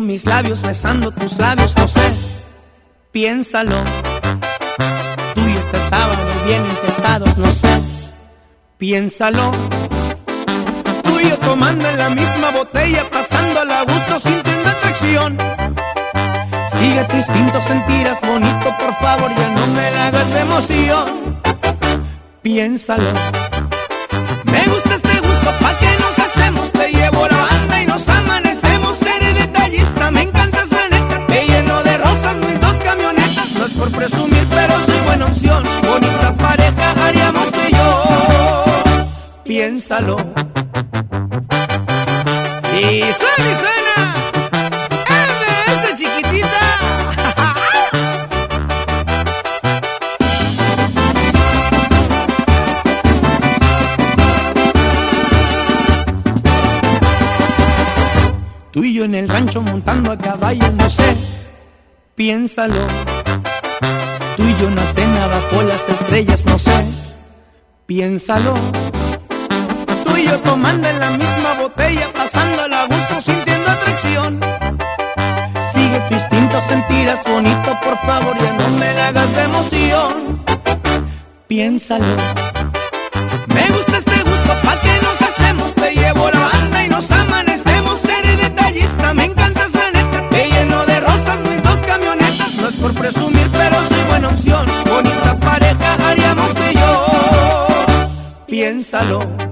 Mis labios besando tus labios, no sé, piénsalo. Tú y este sábado bien infestados, no sé, piénsalo. Tú y yo tomando en la misma botella, pasando a gusto, sintiendo atracción. Sigue tu instinto, sentirás bonito, por favor, ya no me la hagas de emoción. Piénsalo. Piénsalo. Y suena y suena. ¡MS chiquitita! Tú y yo en el rancho montando a caballo, no sé, piénsalo. Tú y yo en la cena bajo las estrellas, no sé, piénsalo. Yo tomando en la misma botella, pasando a gusto, sintiendo atracción. Sigue tu instinto, sentirás bonito, por favor, ya no me la hagas de emoción. Piénsalo. Me gusta este gusto, ¿pa' qué nos hacemos? Te llevo la banda y nos amanecemos. Eres detallista, me encantas la neta. Te lleno de rosas mis dos camionetas. No es por presumir, pero soy buena opción. Bonita pareja haríamos tú y yo. Piénsalo.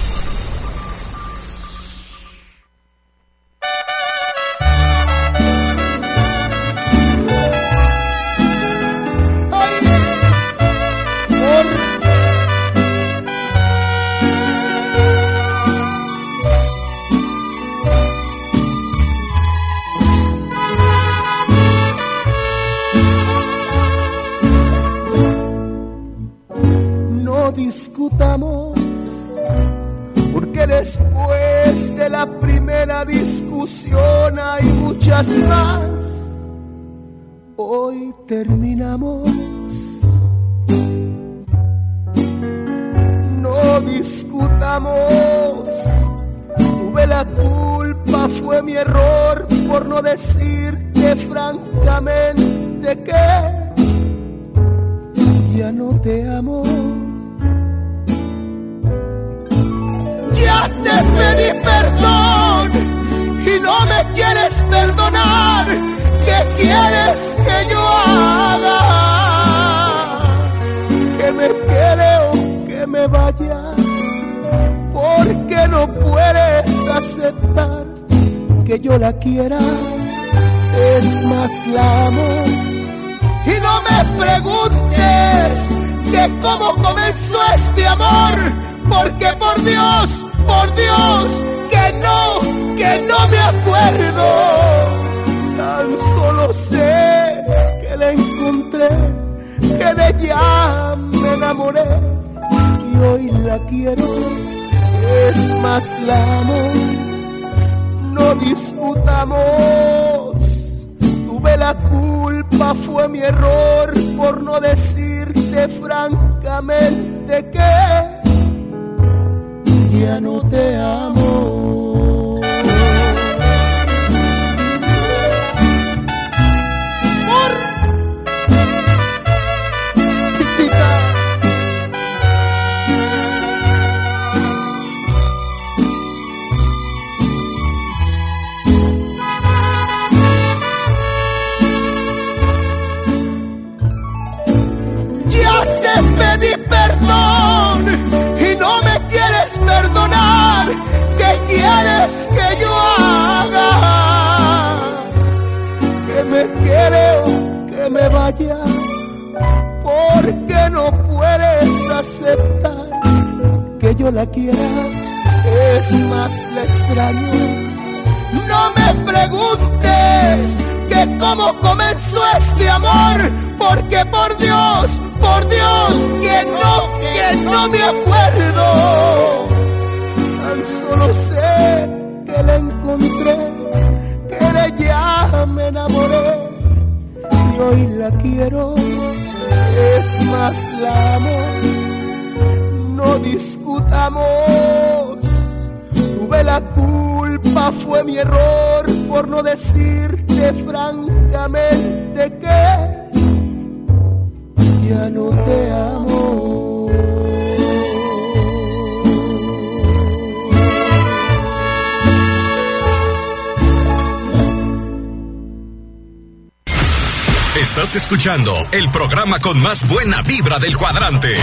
Estás escuchando el programa con más buena vibra del cuadrante.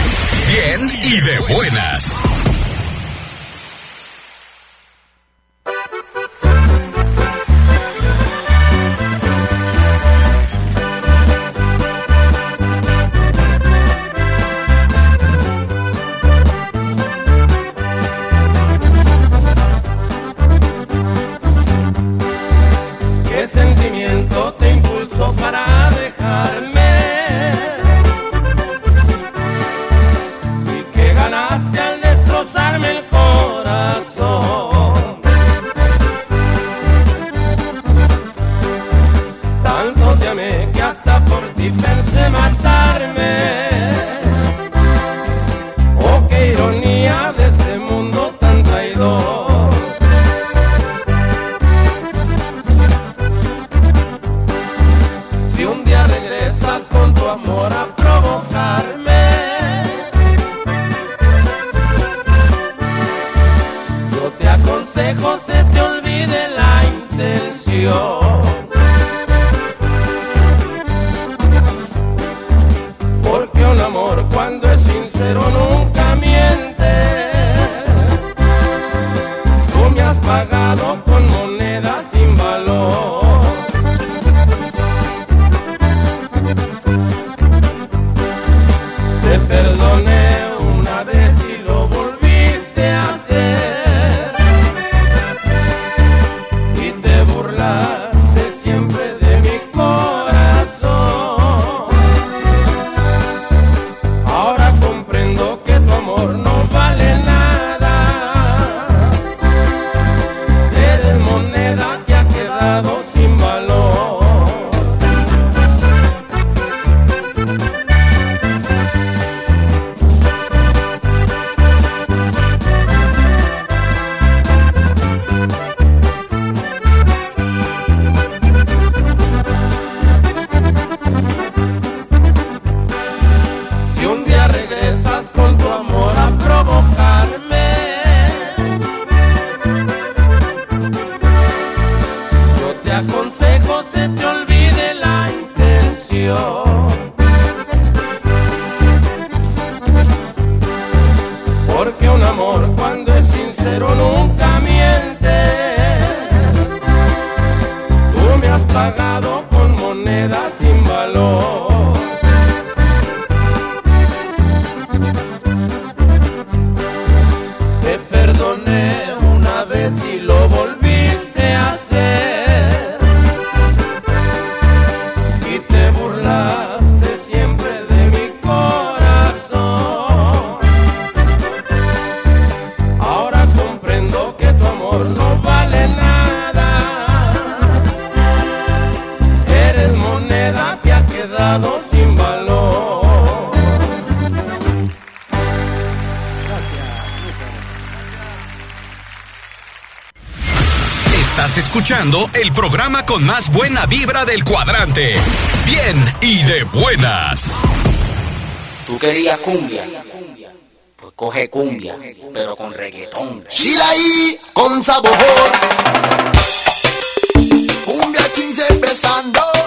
Bien y de buenas. Escuchando el programa con más buena vibra del cuadrante. Bien y de buenas. Tú querías cumbia. Pues coge cumbia, pero con reggaetón. Shilaí con sabor. Cumbia 15 empezando.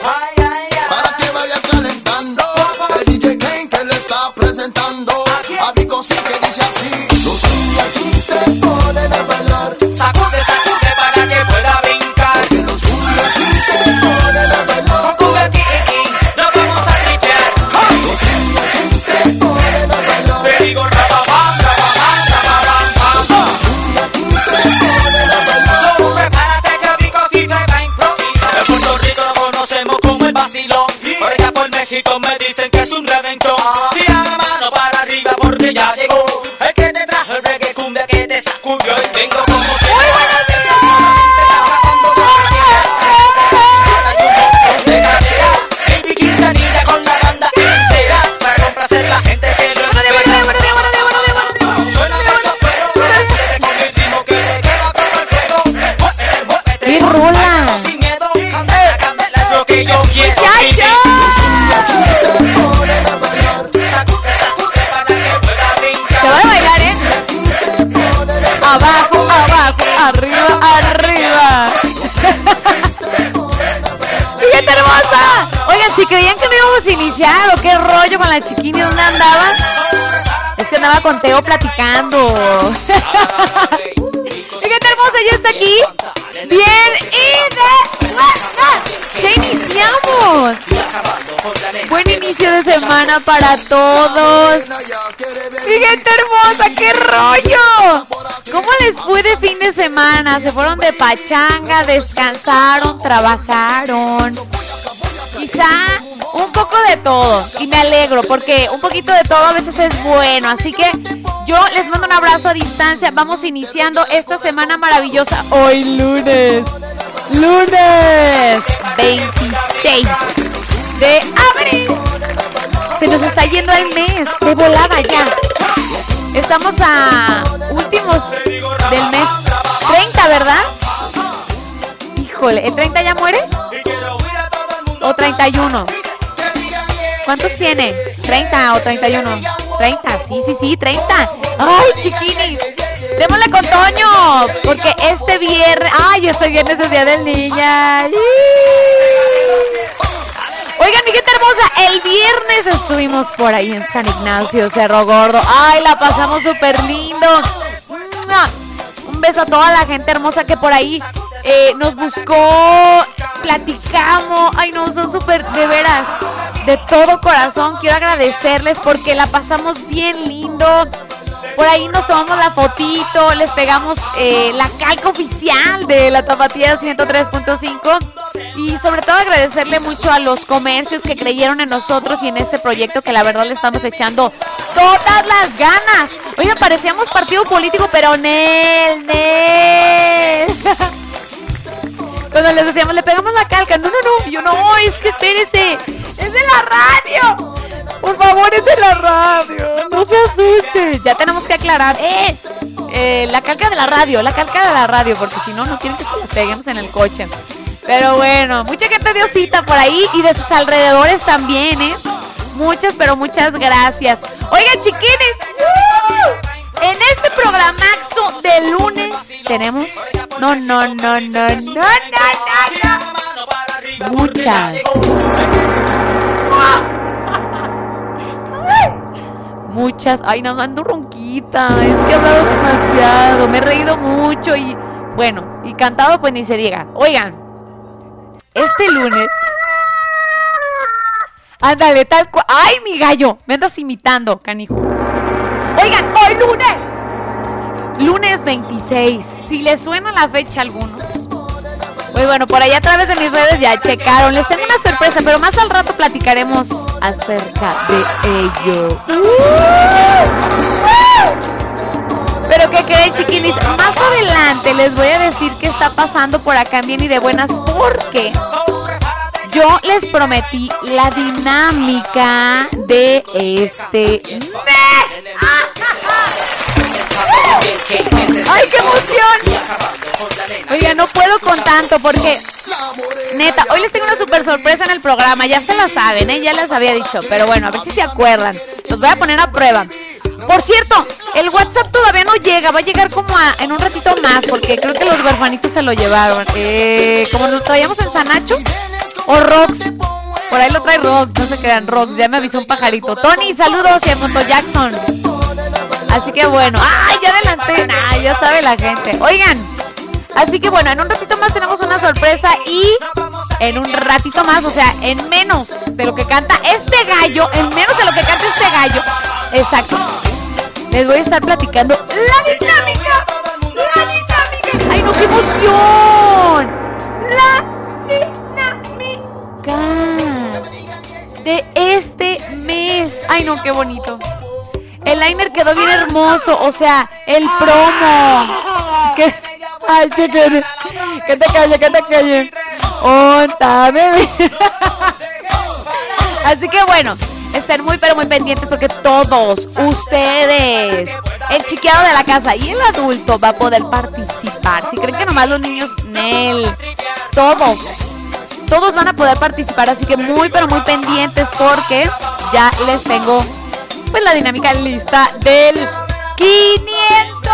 La chiquini, ¿dónde andaba? Es que andaba con Teo platicando. Fíjate hermosa, ya está aquí. Bien y de. Ya iniciamos. Buen inicio de semana para todos. Fíjate hermosa, qué rollo. ¿Cómo les fue de fin de semana? ¿Se fueron de pachanga, descansaron, trabajaron? Quizá un poco de todo. Y me alegro porque un poquito de todo a veces es bueno. Así que yo les mando un abrazo a distancia. Vamos iniciando esta semana maravillosa. Hoy lunes. Lunes 26 de abril. Se nos está yendo el mes. De volada ya. Estamos a últimos del mes 30, ¿verdad? Híjole, ¿el 30 ya muere? ¿O 31? ¿Cuántos tiene? ¿30 o 31? 30, sí, sí, sí, 30. ¡Ay, chiquinis! Démosle con Toño, porque este viernes, ay, este viernes es día del niña. Oigan, mi gente hermosa, el viernes estuvimos por ahí en San Ignacio, Cerro Gordo. Ay, la pasamos súper lindo. Un beso a toda la gente hermosa que por ahí eh, nos buscó, platicamos. Ay, no, son súper, de veras, de todo corazón. Quiero agradecerles porque la pasamos bien lindo. Por ahí nos tomamos la fotito, les pegamos eh, la calca oficial de la Tapatía 103.5 y sobre todo agradecerle mucho a los comercios que creyeron en nosotros y en este proyecto que la verdad le estamos echando todas las ganas. Oiga, parecíamos partido político, pero Nel, Nel. Cuando les decíamos, le pegamos la calca, no, no, no, y yo no, es que espérese, es de la radio. Por favor, es de la radio. No se asuste. Ya tenemos que aclarar. ¡Eh! eh, la calca de la radio, la calca de la radio, porque si no, no quieren que se les peguemos en el coche. Pero bueno, mucha gente dio cita por ahí y de sus alrededores también, ¿eh? Muchas, pero muchas gracias. Oigan, chiquines. En este programaxo de lunes tenemos. No, no, no, no, no, no. Muchas. Muchas. Ay, no, ando ronquita. Es que he hablado demasiado. Me he reído mucho y. Bueno, y cantado, pues ni se diga. Oigan, este lunes. Ándale, tal cual. ¡Ay, mi gallo! Me andas imitando, canijo. Oigan, hoy lunes. Lunes 26. Si les suena la fecha a algunos. Muy bueno, por allá a través de mis redes ya checaron. Les tengo una sorpresa, pero más al rato platicaremos acerca de ello. Pero que creen, chiquinis, más adelante les voy a decir qué está pasando por acá en Bien y de Buenas, porque yo les prometí la dinámica de este mes. ¡Ay, qué emoción! Oiga, no puedo con tanto porque, neta, hoy les tengo una super sorpresa en el programa. Ya se la saben, ¿eh? Ya les había dicho. Pero bueno, a ver si se acuerdan. Los voy a poner a prueba. Por cierto, el WhatsApp todavía no llega. Va a llegar como en un ratito más porque creo que los huerfanitos se lo llevaron. Eh, como lo traíamos en Sanacho o Rox. Por ahí lo trae Rox, no se quedan Rox. Ya me avisó un pajarito. Tony, saludos y a Jackson. Así que bueno, ¡ay! Ya adelanté, nah, ya sabe la gente. Oigan, así que bueno, en un ratito más tenemos una sorpresa y en un ratito más, o sea, en menos de lo que canta este gallo, en menos de lo que canta este gallo, exacto, les voy a estar platicando la dinámica, la dinámica. ¡Ay, no, qué emoción! La dinámica de este mes. ¡Ay, no, qué bonito! El liner quedó bien hermoso, o sea, el promo. Ay, chiquen. Que te calle, que te calle. Onta, bebé. Así que bueno, estén muy pero muy pendientes porque todos ustedes, el chiqueado de la casa y el adulto va a poder participar. Si creen que nomás los niños, Nel, todos, todos van a poder participar. Así que muy pero muy pendientes porque ya les tengo pues la dinámica lista del 500.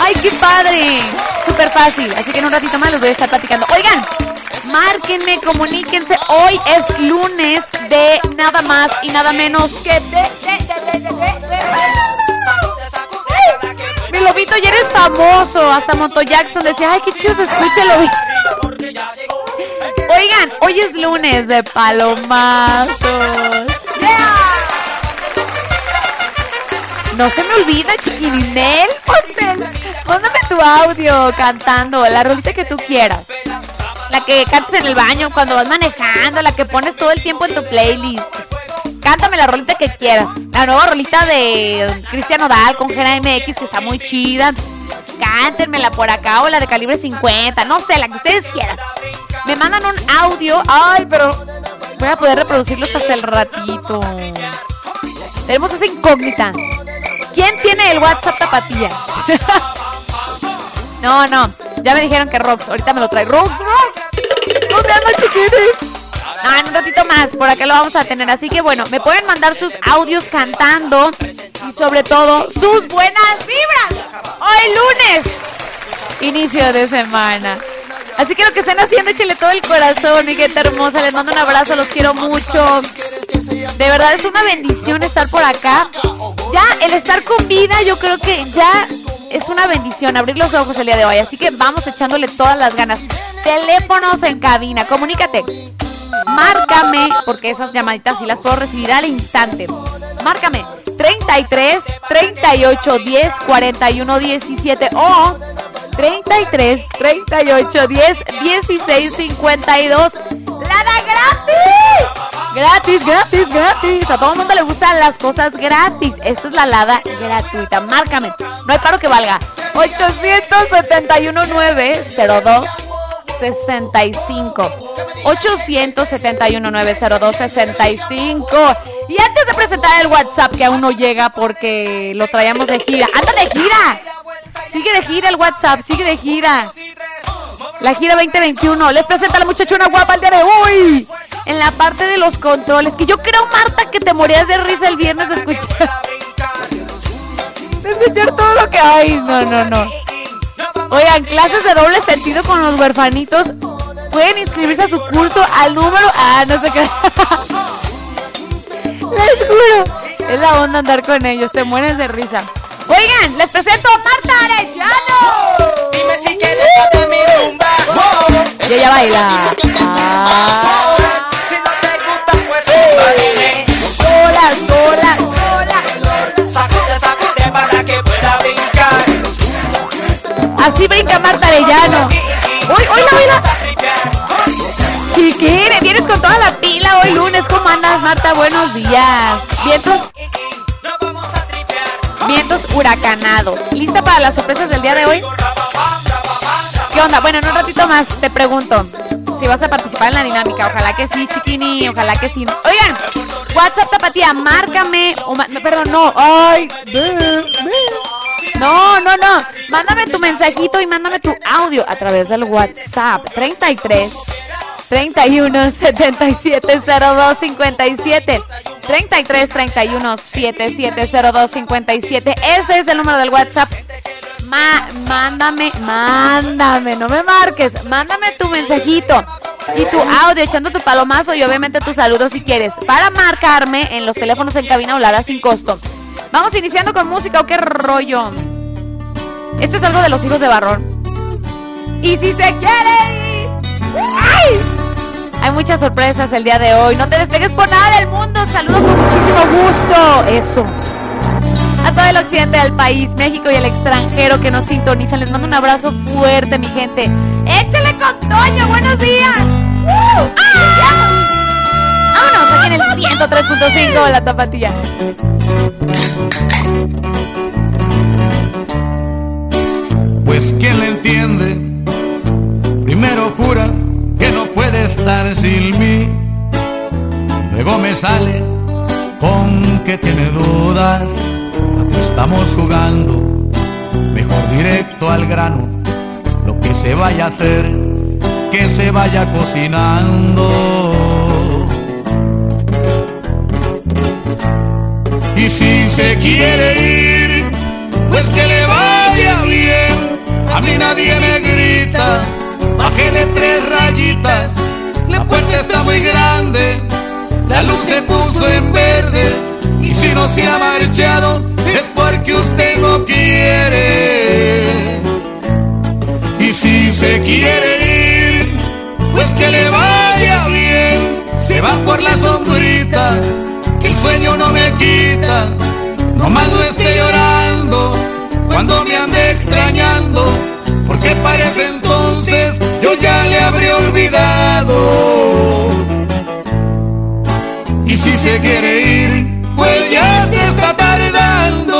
¡Ay, qué padre! Súper fácil, así que en un ratito más les voy a estar platicando. Oigan, márquenme, comuníquense. Hoy es lunes de nada más y nada menos que de... Mi lobito ya eres famoso. Hasta Monto Jackson decía, ay, qué chido se. Oigan, hoy es lunes de palomazos. No se me olvida, chiquininel. Hostel. Mándame tu audio cantando la rolita que tú quieras. La que cantes en el baño cuando vas manejando, la que pones todo el tiempo en tu playlist. Cántame la rolita que quieras. La nueva rolita de Cristiano Dal con Gera MX que está muy chida. Cántenmela por acá o la de calibre 50. No sé, la que ustedes quieran. Me mandan un audio. Ay, pero voy a poder reproducirlos hasta el ratito. Tenemos esa incógnita. ¿Quién tiene el WhatsApp tapatía? no, no. Ya me dijeron que Rox. Ahorita me lo trae. Rox, Rox. ¿Dónde anda, chiquitis? Ah, un ratito más, por acá lo vamos a tener. Así que bueno, me pueden mandar sus audios cantando y sobre todo sus buenas vibras. Hoy lunes, inicio de semana. Así que lo que estén haciendo, échale todo el corazón, mi gente hermosa. Les mando un abrazo, los quiero mucho. De verdad es una bendición estar por acá. Ya, el estar con vida, yo creo que ya es una bendición abrir los ojos el día de hoy. Así que vamos echándole todas las ganas. Teléfonos en cabina, comunícate. Márcame, porque esas llamaditas sí las puedo recibir al instante. Márcame 33 38 10 41 17 o 33 38 10 16 52. ¡Lada gratis! Gratis, gratis, gratis. A todo el mundo le gustan las cosas gratis. Esta es la lada gratuita. Márcame. No hay paro que valga. 871 902 65 871 902 65 Y antes de presentar el WhatsApp que aún no llega porque lo traíamos de gira. ¡Anda de gira! Sigue de gira el WhatsApp, sigue de gira. La gira 2021. Les presenta a la muchachona guapa el día de hoy. En la parte de los controles. Que yo creo, Marta, que te morías de risa el viernes de escuchar. De escuchar todo lo que hay. No, no, no. Oigan, clases de doble sentido con los huerfanitos. Pueden inscribirse a su curso al número. Ah, no sé qué. Les juro. Es la onda andar con ellos. Te mueres de risa. Oigan, les presento a Marta Arellano. Dime si quieres de mi rumba. Y ella baila. Ah. Si no te gusta, pues zúmbale. Sola, sola, sola. Sacude, sacude para que pueda brincar. Así brinca Marta Arellano. Uy, oíla, oíla. Chiquire, vienes con toda la pila hoy lunes. ¿Cómo andas, Marta? Buenos días. Vientos, vientos huracanados. ¿Lista para las sorpresas del día de hoy? ¿Qué onda? Bueno, en un ratito más te pregunto si vas a participar en la dinámica. Ojalá que sí, chiquini. Ojalá que sí. Oigan, WhatsApp Tapatía, márcame. perdón, no. Ay, no, no, no. Mándame tu mensajito y mándame tu audio a través del WhatsApp 33 31 77 02 57 33 31 77 02 57 Ese es el número del WhatsApp. mándame, mándame, no me marques. Mándame tu mensajito y tu audio echando tu palomazo y obviamente tu saludo si quieres. Para marcarme en los teléfonos en cabina o sin costo. Vamos iniciando con música o qué rollo. Esto es algo de los hijos de Barrón. Y si se quiere ¡Ay! Hay muchas sorpresas el día de hoy. No te despegues por nada del mundo. Saludo con muchísimo gusto. Eso. A todo el occidente del país, México y el extranjero que nos sintonizan. Les mando un abrazo fuerte, mi gente. Échale con Toño. Buenos días. ¡Uh! Vámonos aquí en el 103.5 de la tapatía. Pues quien le entiende, primero jura estar sin mí. Luego me sale con que tiene dudas, a que estamos jugando, mejor directo al grano, lo que se vaya a hacer, que se vaya cocinando. Y si se quiere ir, pues que le vaya bien, a mí nadie me grita bájele tres rayitas, la puerta está muy grande, la luz se puso en verde, y si no se ha marchado es porque usted no quiere. Y si se quiere ir, pues que le vaya bien, se va por la sombrita, que el sueño no me quita, no más no esté llorando, cuando me ande extrañando, porque parece entonces yo ya le habré olvidado. Y si se quiere ir, pues ya se está tardando.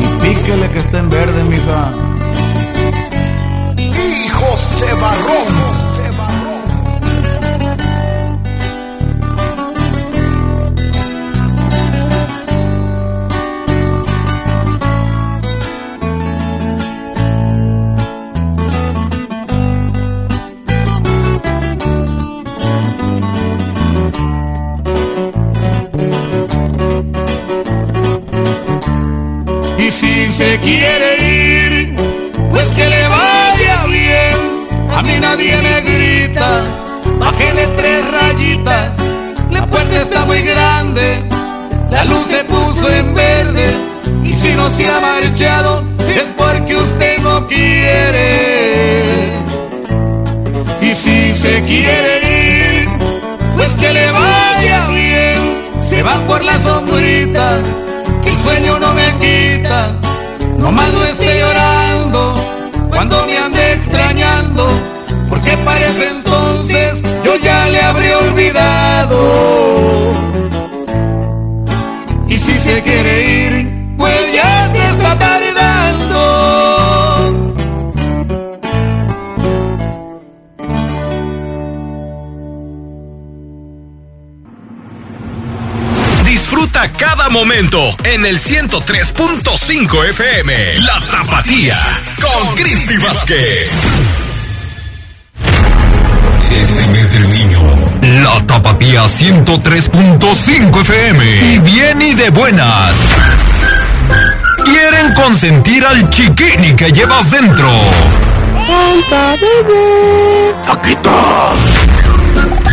Y píquele que está en verde, mija. Hijos de barronos. Quiere ir, pues que le vaya bien. A mí nadie me grita, bájele tres rayitas. La puerta está muy grande, la luz se puso en verde. Y si no se ha marchado, es porque usted no quiere. Y si se quiere ir, pues que le vaya bien. Se va por la sombrita, que el sueño no me quita no más no esté llorando cuando me ande extrañando, porque parece entonces yo ya le habré olvidado. Disfruta cada momento en el 103.5 FM. La Tapatía con Cristi Vázquez. Este mes del niño, la Tapatía 103.5 FM. Y bien y de buenas. Quieren consentir al chiquini que llevas dentro. ¡Alta bebé! ¡Aquí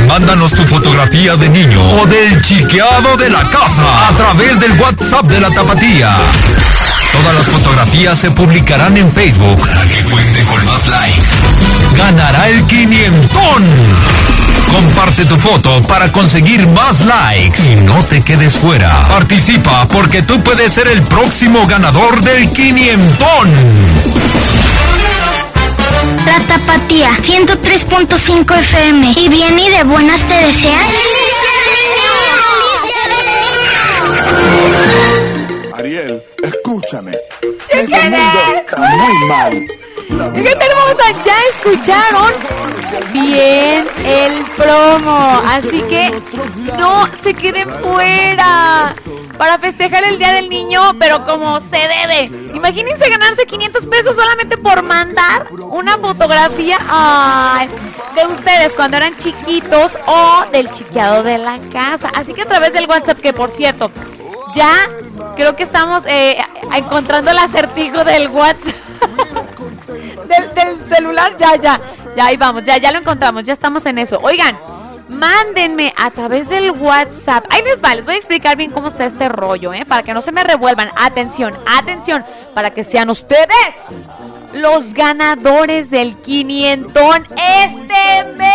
Mándanos tu fotografía de niño o del chiqueado de la casa a través del WhatsApp de la tapatía. Todas las fotografías se publicarán en Facebook para que cuente con más likes. Ganará el quinientón. Comparte tu foto para conseguir más likes y no te quedes fuera. Participa porque tú puedes ser el próximo ganador del quinientón. La Tapatía 103.5 FM. Y bien y de buenas te desean. Ariel, escúchame. ¿Qué está muy mal. ¿Y qué hermosa? Ya escucharon bien el promo. Así que no se queden fuera. Para festejar el Día del Niño, pero como se debe. Imagínense ganarse 500 pesos solamente por mandar una fotografía de ustedes cuando eran chiquitos o del chiqueado de la casa. Así que a través del WhatsApp, que por cierto, ya creo que estamos eh, encontrando el acertijo del WhatsApp. del, del celular, ya, ya, ya ahí vamos, ya, ya lo encontramos, ya estamos en eso. Oigan, mándenme a través del WhatsApp. Ahí les va, les voy a explicar bien cómo está este rollo, ¿eh? Para que no se me revuelvan. Atención, atención, para que sean ustedes los ganadores del 500 este mes.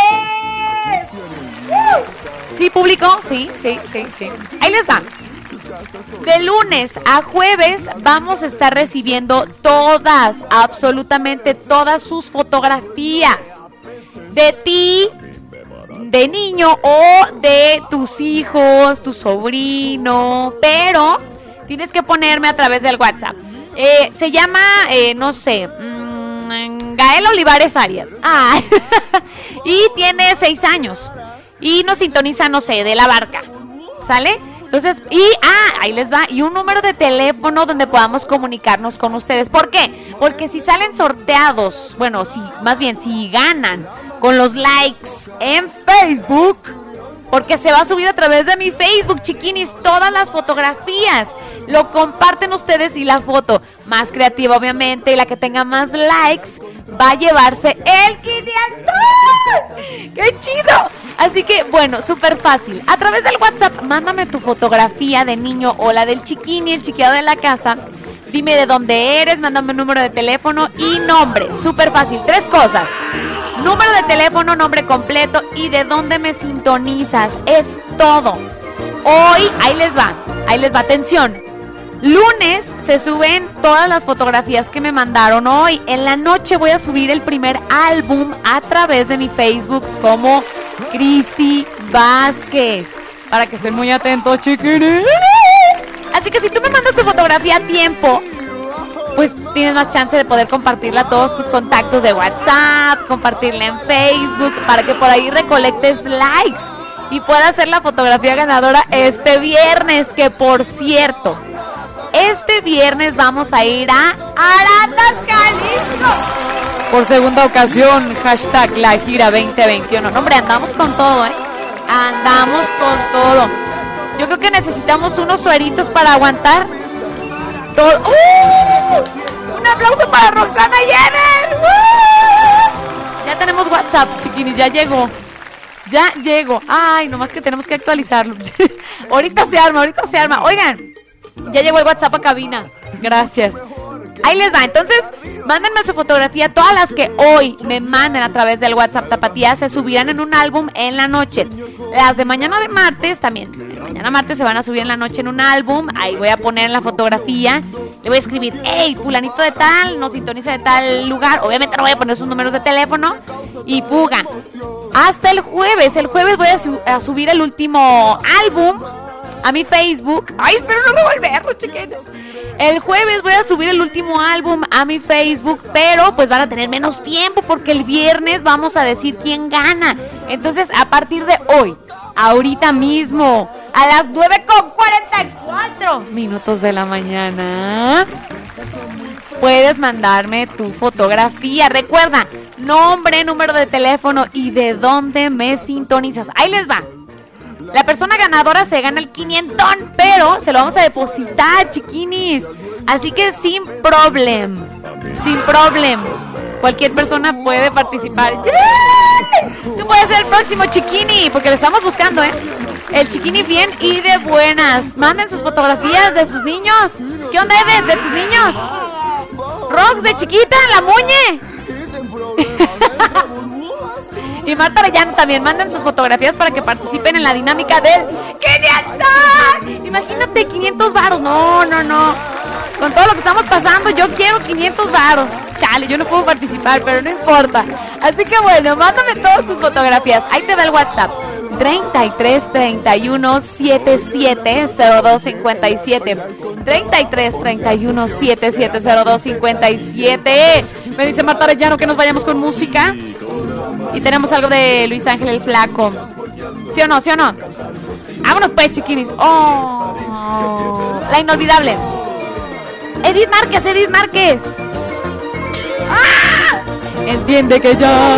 ¿Sí, público? Sí, sí, sí, sí. Ahí les va. De lunes a jueves vamos a estar recibiendo todas, absolutamente todas sus fotografías de ti, de niño o de tus hijos, tu sobrino, pero tienes que ponerme a través del WhatsApp. Eh, se llama, eh, no sé, mm, Gael Olivares Arias. Ah, y tiene seis años. Y nos sintoniza, no sé, de la barca. ¿Sale? Entonces, y, ah, ahí les va, y un número de teléfono donde podamos comunicarnos con ustedes. ¿Por qué? Porque si salen sorteados, bueno, si, más bien, si ganan con los likes en Facebook, porque se va a subir a través de mi Facebook, chiquinis, todas las fotografías. Lo comparten ustedes y la foto más creativa, obviamente, y la que tenga más likes, va a llevarse el 500. ¡Qué chido! Así que, bueno, súper fácil. A través del WhatsApp, mándame tu fotografía de niño o la del chiquini, el chiqueado de la casa. Dime de dónde eres, mándame un número de teléfono y nombre. Súper fácil. Tres cosas. Número de teléfono, nombre completo y de dónde me sintonizas. Es todo. Hoy, ahí les va. Ahí les va. Atención. Lunes se suben todas las fotografías que me mandaron hoy. En la noche voy a subir el primer álbum a través de mi Facebook como Cristi Vázquez. Para que estén muy atentos, chiquines. Así que si tú me mandas tu fotografía a tiempo, pues tienes más chance de poder compartirla a todos tus contactos de WhatsApp, compartirla en Facebook, para que por ahí recolectes likes y puedas hacer la fotografía ganadora este viernes, que por cierto, este viernes vamos a ir a Arandas, Jalisco. Por segunda ocasión, hashtag la gira 2021. No, hombre, andamos con todo, ¿eh? Andamos con todo. Yo creo que necesitamos unos sueritos para aguantar todo. ¡Uh! Un aplauso para Roxana Jenner. ¡Uh! Ya tenemos WhatsApp, chiquinis, ya llegó. Ya llegó. Ay, nomás que tenemos que actualizarlo. ahorita se arma, ahorita se arma. Oigan, ya llegó el WhatsApp a cabina. Gracias. Ahí les va. Entonces, mándenme su fotografía. Todas las que hoy me manden a través del WhatsApp Tapatía se subirán en un álbum en la noche. Las de mañana de martes también. Mañana martes se van a subir en la noche en un álbum. Ahí voy a poner en la fotografía. Le voy a escribir, hey, fulanito de tal, nos sintoniza de tal lugar. Obviamente no voy a poner sus números de teléfono. Y fuga. Hasta el jueves. El jueves voy a, su a subir el último álbum a mi Facebook. Ay, espero no revolverlo, chiquines. El jueves voy a subir el último álbum a mi Facebook, pero pues van a tener menos tiempo porque el viernes vamos a decir quién gana. Entonces, a partir de hoy, ahorita mismo, a las 9.44 minutos de la mañana, puedes mandarme tu fotografía. Recuerda, nombre, número de teléfono y de dónde me sintonizas. Ahí les va. La persona ganadora se gana el 500, pero se lo vamos a depositar, chiquinis. Así que sin problem, sin problem. Cualquier persona puede participar. Tú puedes ser el próximo chiquini, porque lo estamos buscando, ¿eh? El chiquini bien y de buenas. Manden sus fotografías de sus niños. ¿Qué onda, de, de tus niños? Rox de chiquita, la muñe. Y Marta Arellano también manden sus fotografías para que participen en la dinámica del 500. Imagínate 500 varos. No, no, no. Con todo lo que estamos pasando, yo quiero 500 varos. Chale, yo no puedo participar, pero no importa. Así que bueno, mándame todas tus fotografías. Ahí te va el WhatsApp. 33 31 77 02 57 33 31 7702 57. Me dice Marta Arellano que nos vayamos con música. Y tenemos algo de Luis Ángel el Flaco. ¿Sí o no? ¿Sí o no? Vámonos pues, chiquinis. Oh, la inolvidable. Edith Márquez, Edith Márquez. ¡Ah! Entiende que ya.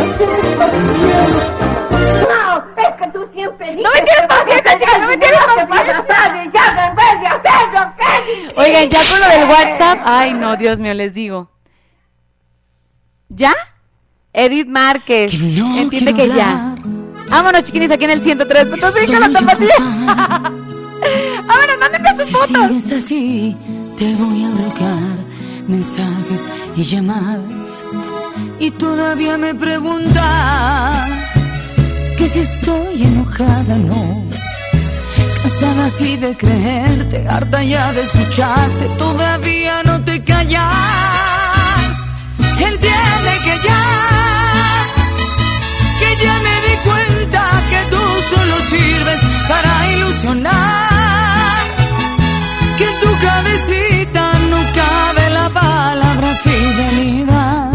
No, es que tú siempre No me tienes paciencia, chica, no me tienes paciencia. Oigan, ya con lo del WhatsApp. Ay, no, Dios mío, les digo. ¿Ya? Edith Márquez. Entiende que ya. Vámonos, chiquinis, aquí en el 103. con la tapatía. Vámonos, mándenme sus Si fotos. sigues así, te voy a bloquear mensajes y llamadas. Y todavía me preguntas que si estoy enojada, no. Cansada así de creerte, harta ya de escucharte, todavía no te callas. Que ya, que ya me di cuenta que tú solo sirves para ilusionar. Que tu cabecita no cabe la palabra fidelidad.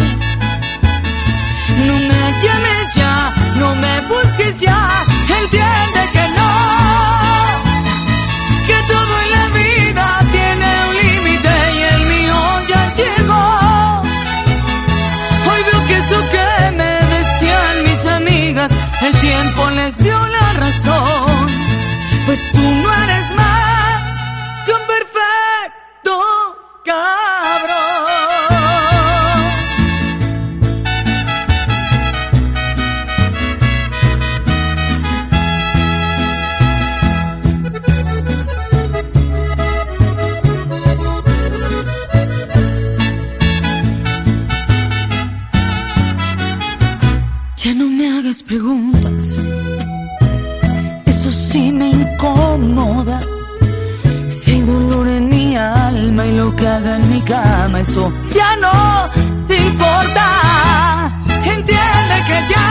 No me llames ya, no me busques ya, preguntas, eso sí me incomoda. Si hay dolor en mi alma y lo que haga en mi cama, eso ya no te importa. Entiende que ya,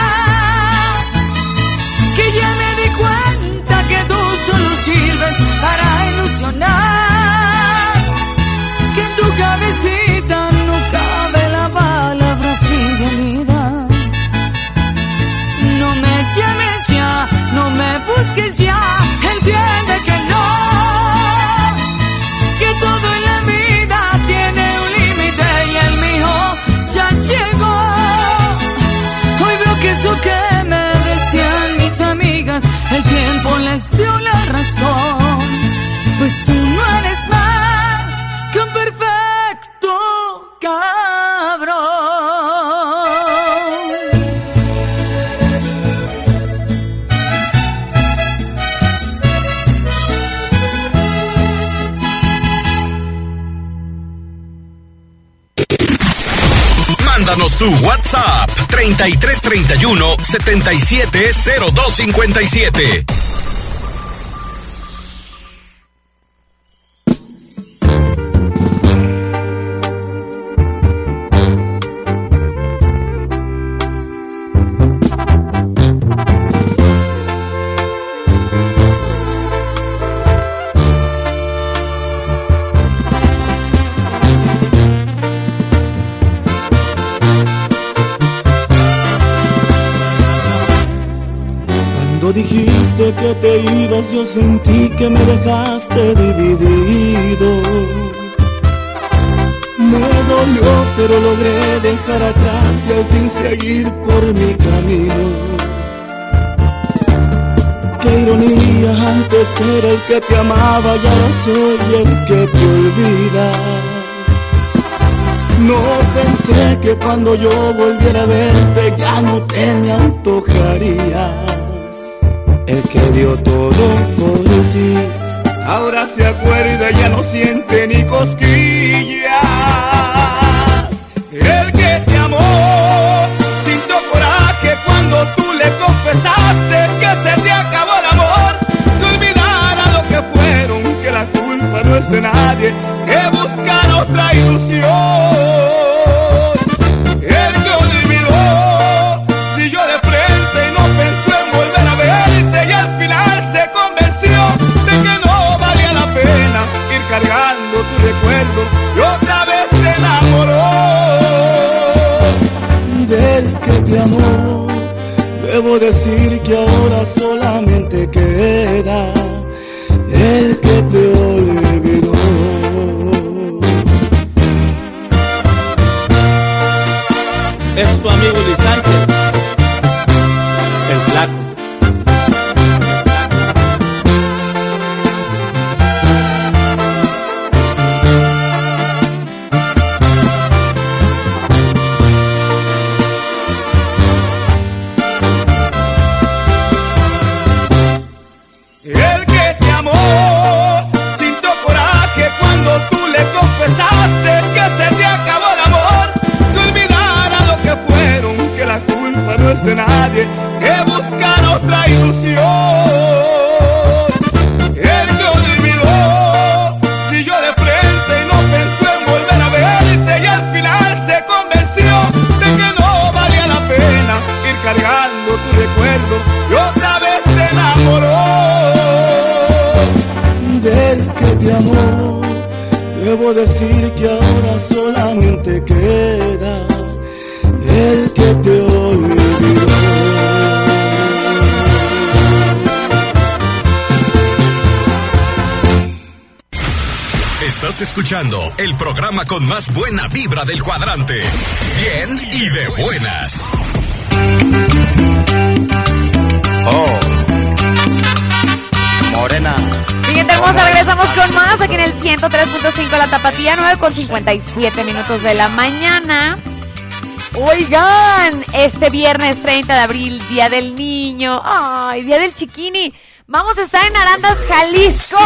que ya me di cuenta que tú solo sirves para ilusionar. Que en tu cabecita 3331 770257. Que te ibas yo sentí que me dejaste dividido. Me dolió pero logré dejar atrás y al fin seguir por mi camino. Qué ironía, antes era el que te amaba y ahora soy el que te olvida. No pensé que cuando yo volviera a verte ya no te me antojarías. El que dio todo por ti, ahora se acuerda ya no siente ni cosquillas. El que te amó sintió coraje cuando tú le confesaste que se te acabó el amor. Que olvidara lo que fueron, que la culpa no es de nadie, que buscar otra ilusión. Es programa con más buena vibra del cuadrante. Bien y de buenas. Oh. Morena. Mi gente hermosa, regresamos con más aquí en el 103.5 La Tapatía, 9 con 57 minutos de la mañana. Oigan, este viernes 30 de abril, Día del Niño, ay, Día del Chiquini. Vamos a estar en Arandas, Jalisco.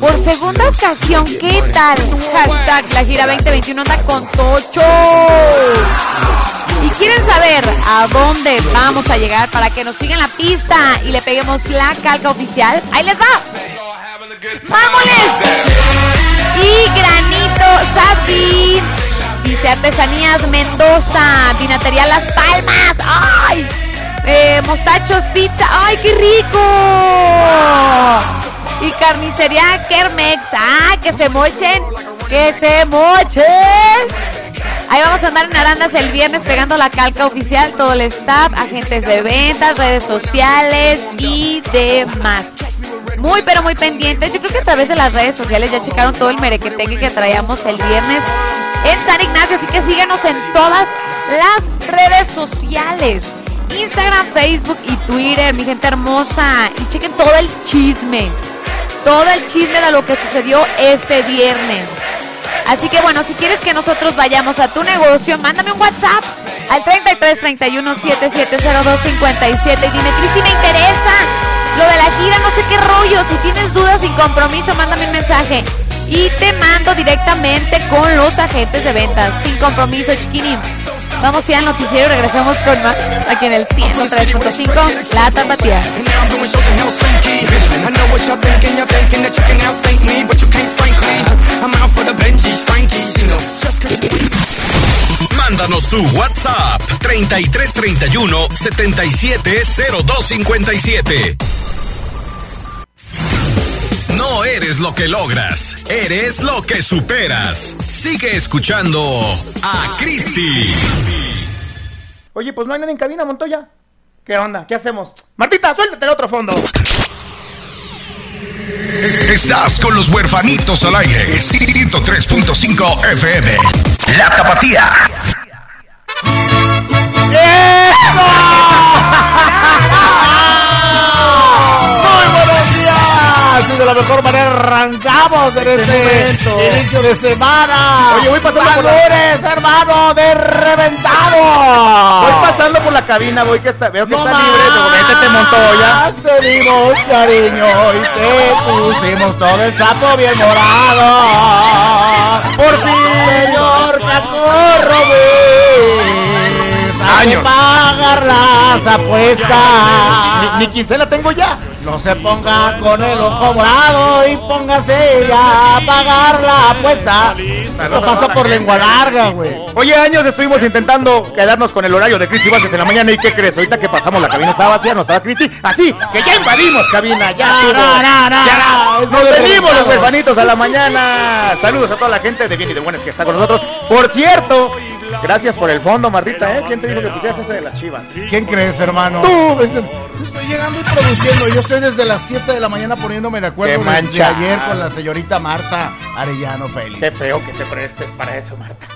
Por segunda ocasión, ¿qué tal? Hashtag la gira 2021 anda con Tocho. Y quieren saber a dónde vamos a llegar para que nos sigan la pista y le peguemos la calca oficial. Ahí les va. ¡Vámonos! Y Granito Satin. Dice Artesanías Mendoza. Vinatería Las Palmas. ¡Ay! Eh, mostachos Pizza. ¡Ay, qué rico! Y carnicería Kermex. ¡Ah, que se mochen! ¡Que se mochen! Ahí vamos a andar en Arandas el viernes pegando la calca oficial, todo el staff, agentes de ventas, redes sociales y demás. Muy, pero muy pendientes. Yo creo que a través de las redes sociales ya checaron todo el merequetengue que traíamos el viernes en San Ignacio. Así que síganos en todas las redes sociales. Instagram, Facebook y Twitter, mi gente hermosa. Y chequen todo el chisme. Todo el chisme de lo que sucedió este viernes. Así que bueno, si quieres que nosotros vayamos a tu negocio, mándame un WhatsApp al 33 31 7702 57 y dime, Cristi, me interesa lo de la gira, no sé qué rollo. Si tienes dudas sin compromiso, mándame un mensaje y te mando directamente con los agentes de ventas sin compromiso, chiquinín. Vamos ya al noticiero y regresamos con más aquí en el 103.5 La Tapatía. Mándanos tu WhatsApp 3331 770257. No eres lo que logras, eres lo que superas. Sigue escuchando a Cristi. Oye, pues no hay nadie en cabina, Montoya. ¿Qué onda? ¿Qué hacemos? Martita, suéltate el otro fondo. Estás con los huerfanitos al aire. 103.5 FM. La Tapatía. Muy Y de la mejor manera arrancamos en este inicio de semana. Oye, voy pasando por la- hermano, de reventado. Voy pasando por la cabina, voy que está, veo que No está libre, digo, métete Montoya. más te dimos cariño y te pusimos todo el sapo bien morado. Por fin, señor Cacorro, Años. pagar las apuestas. Ni, ni quincena tengo ya. No se ponga con el ojo morado y póngase ya a pagar la apuesta. No pasa por lengua larga, güey. Oye, años estuvimos intentando quedarnos con el horario de Cristi Vázquez en la mañana y ¿qué crees? Ahorita que pasamos la cabina estaba vacía, no estaba Cristi. Así que ya invadimos cabina, ya. No, no, no, Ya, Nos venimos los huerfanitos a la mañana. Saludos a toda la gente de bien y de buenas que está con nosotros. Por cierto, Gracias por el fondo, Martita, ¿eh? ¿Quién te dijo que pusieras ese de las chivas? ¿Quién crees, hermano? Tú, Yo estoy llegando y produciendo. Yo estoy desde las 7 de la mañana poniéndome de acuerdo Qué desde ayer con la señorita Marta Arellano Félix. Qué feo que te prestes para eso, Marta.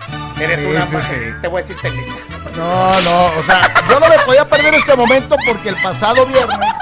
Eres Sí, una sí, sí. Te voy a decir Telisa. No, no, o sea, yo no me podía perder este momento porque el pasado viernes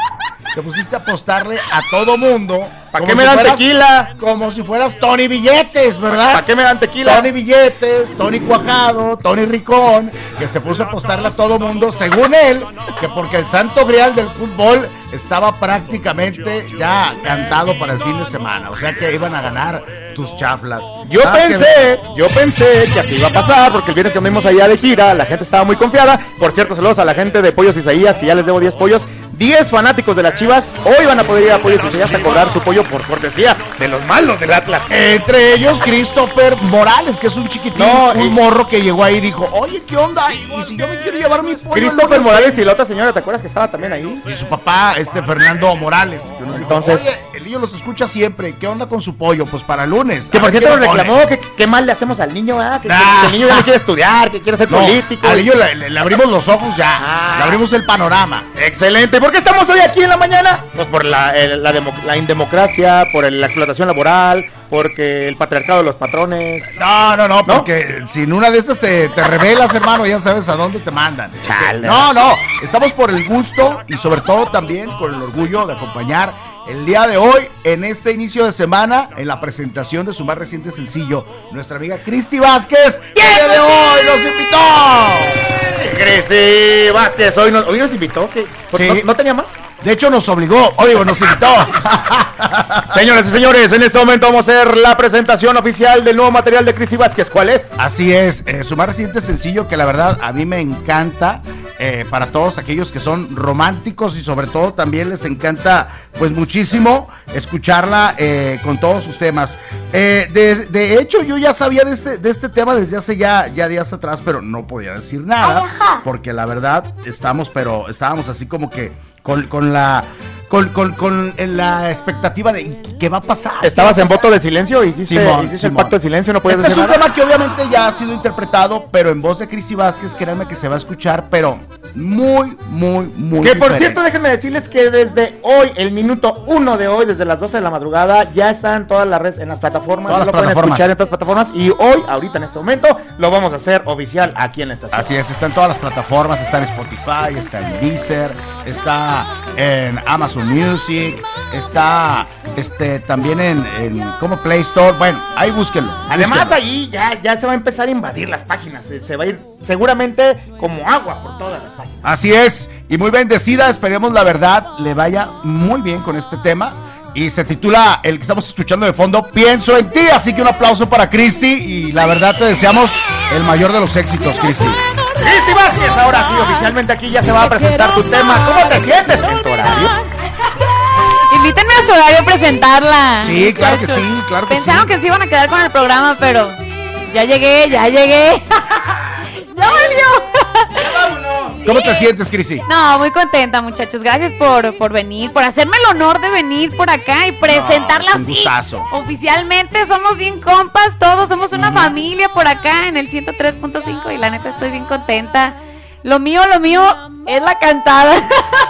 te pusiste a apostarle a todo mundo. ¿Pa' como qué me dan fueras- tequila? Como si fueras Tony Billetes, ¿verdad? ¿Para qué me dan tequila? Tony Billetes, Tony Cuajado, Tony Ricón, que se puso a apostarle a todo mundo, según él, que porque el santo grial del fútbol estaba prácticamente ya cantado para el fin de semana. O sea que iban a ganar tus chaflas. Yo Ah, que- pensé, yo pensé que así iba a pasar, porque el viernes que anduvimos allá de gira, la gente estaba muy confiada. Por cierto, saludos a la gente de Pollos Isaías, que ya les debo 10 pollos. 10 fanáticos de las chivas hoy van a poder ir a Pollos Isaías a cobrar su pollo por cortesía de los malos del Atlas. Entre ellos Christopher Morales, que es un chiquitín, No, un y- morro que llegó ahí y dijo, oye, ¿qué onda? Y si yo me quiero llevar mi pollo. Christopher. Morales y la otra señora, ¿te acuerdas que estaba también ahí? Y su papá, este Fernando Morales. Entonces- Oye, el niño los escucha siempre. ¿Qué onda con su pollo? Pues para lunes. Que por cierto nos reclamó que qué mal le hacemos al niño, ¿verdad? Que, Ah. que el niño ya no quiere estudiar, que quiere ser No, político. al niño le abrimos los ojos ya. Ah. Le abrimos el panorama. Excelente. ¿Por qué estamos hoy aquí en la mañana? Pues por la, el- la, demo- la indemocracia, por el- la explotación laboral, porque el patriarcado de los patrones. No, no, no, porque si en una de esas te, te revelas, hermano, ya sabes a dónde te mandan. Chale. No, no, estamos por el gusto y sobre todo también con el orgullo de acompañar el día de hoy en este inicio de semana en la presentación de su más reciente sencillo, nuestra amiga Cristi Vázquez, que el día de hoy nos invitó. Cristi Vázquez, hoy nos, hoy nos invitó. que Sí. ¿no, no tenía más? De hecho nos obligó, oye, nos invitó. Señoras y señores, en este momento vamos a hacer la presentación oficial del nuevo material de Cristi Vázquez. ¿Cuál es? Así es, eh, su más reciente sencillo que la verdad a mí me encanta eh, para todos aquellos que son románticos y sobre todo también les encanta pues muchísimo escucharla eh, con todos sus temas. Eh, de, de hecho yo ya sabía de este, de este tema desde hace ya, ya días atrás, pero no podía decir nada porque la verdad estamos, pero estábamos así como que con, con la... Con, con- con la expectativa de qué va a pasar. ¿Estabas ¿Qué va en voto de silencio? ¿Hiciste, Simón, hiciste el Simón. pacto de silencio? ¿No puedes Este es un nada? tema que obviamente ya ha sido interpretado, pero en voz de Cristi Vázquez, créanme que se va a escuchar, pero muy, muy, muy Que por cierto, déjenme decirles que desde hoy, el minuto uno de hoy, desde las 12 de la madrugada, ya están todas las redes, en las plataformas, Todas las lo pueden plataformas. escuchar en todas las plataformas. Y hoy, ahorita en este momento, lo vamos a hacer oficial aquí en la estación. Así es, está en todas las plataformas, está en Spotify, está en Deezer, está en Amazon Music, está este también en, en como Play Store. Bueno, ahí búsquenlo. Además, búsquenlo. allí ya, ya se va a empezar a invadir las páginas. Se, se va a ir seguramente como agua por todas las páginas. Así es, y muy bendecida, esperemos la verdad le vaya muy bien con este tema. Y se titula el que estamos escuchando de fondo, Pienso en ti. Así que un aplauso para Cristi y la verdad te deseamos el mayor de los éxitos, Cristi. Cristi Vázquez, ahora sí, oficialmente aquí ya se va a presentar tu tema. ¿Cómo te sientes en tu horario? Invítenme a su horario a presentarla. Sí, claro que sí, claro que Pensaron sí. que se iban a quedar con el programa, pero ya llegué, ya llegué. ¡Ya valió! ¿Cómo te sientes, Cristi? No, muy contenta, muchachos. Gracias por, por venir, por hacerme el honor de venir por acá y presentarla es un así. Oficialmente somos bien compas, todos somos una familia por acá en el 103.5 y la neta estoy bien contenta. Lo mío, lo mío es la cantada.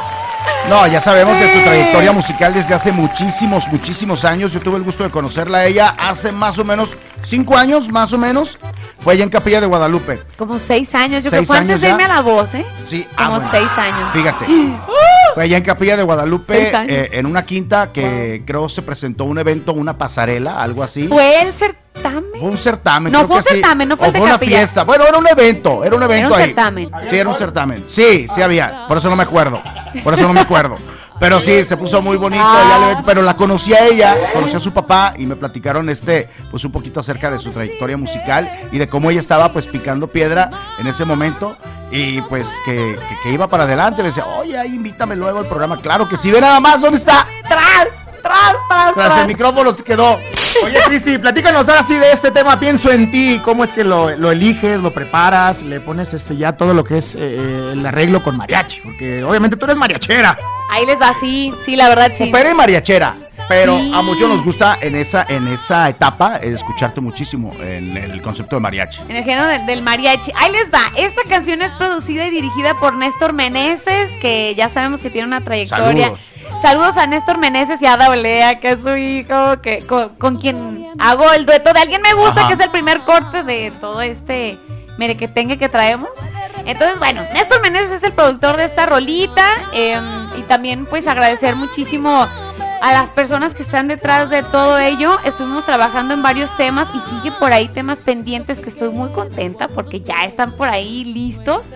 No, ya sabemos de tu trayectoria musical desde hace muchísimos, muchísimos años. Yo tuve el gusto de conocerla a ella hace más o menos cinco años, más o menos. Fue allá en Capilla de Guadalupe. Como seis años, yo creo Seis que fue antes de irme a la voz, ¿eh? Sí, ah, Como bueno. seis años. Fíjate. Fue allá en Capilla de Guadalupe, Seis años. eh, en una quinta que creo se presentó un evento, una pasarela, algo así. Fue el certamen. Fue un certamen. No, creo fue un certamen, no fue O de una Capilla. fiesta. Bueno, era un evento, era un evento un ahí. certamen. Sí, era un certamen. Sí, sí había. Por eso no me acuerdo. Por eso no me acuerdo. Pero sí, se puso muy bonito. ya le- pero la conocí a ella, conocí a su papá y me platicaron este, pues un poquito acerca de su trayectoria musical y de cómo ella estaba pues picando piedra en ese momento y pues que, que- que iba para adelante. Le decía, oye, ahí invítame luego al programa. Claro que sí, ve nada más, ¿dónde está? Tras, tras, tras, Tras el micrófono se quedó. Oye, Cristi, platícanos ahora sí de este tema. Pienso en ti. ¿Cómo es que lo, lo eliges, lo preparas, le pones este ya todo lo que es eh, el arreglo con mariachi? Porque obviamente tú eres mariachera. Ahí les va, sí, sí, la verdad sí. Opera y mariachera. Pero Sí. a muchos nos gusta en esa, en esa etapa eh, escucharte muchísimo en el concepto de mariachi. En el género del, del mariachi. Ahí les va. Esta canción es producida y dirigida por Néstor Meneses, que ya sabemos que tiene una trayectoria. Saludos. Saludos a Néstor Meneses y a Ada Olea, que es su hijo, que con, con quien hago el dueto de alguien me gusta, Ajá. que es el primer corte de todo este merequetengue que traemos. Entonces, bueno, Néstor Meneses es el productor de esta rolita. eh, y también, pues, agradecer muchísimo a las personas que están detrás de todo ello. Estuvimos trabajando en varios temas y sigue por ahí temas pendientes que estoy muy contenta porque ya están por ahí listos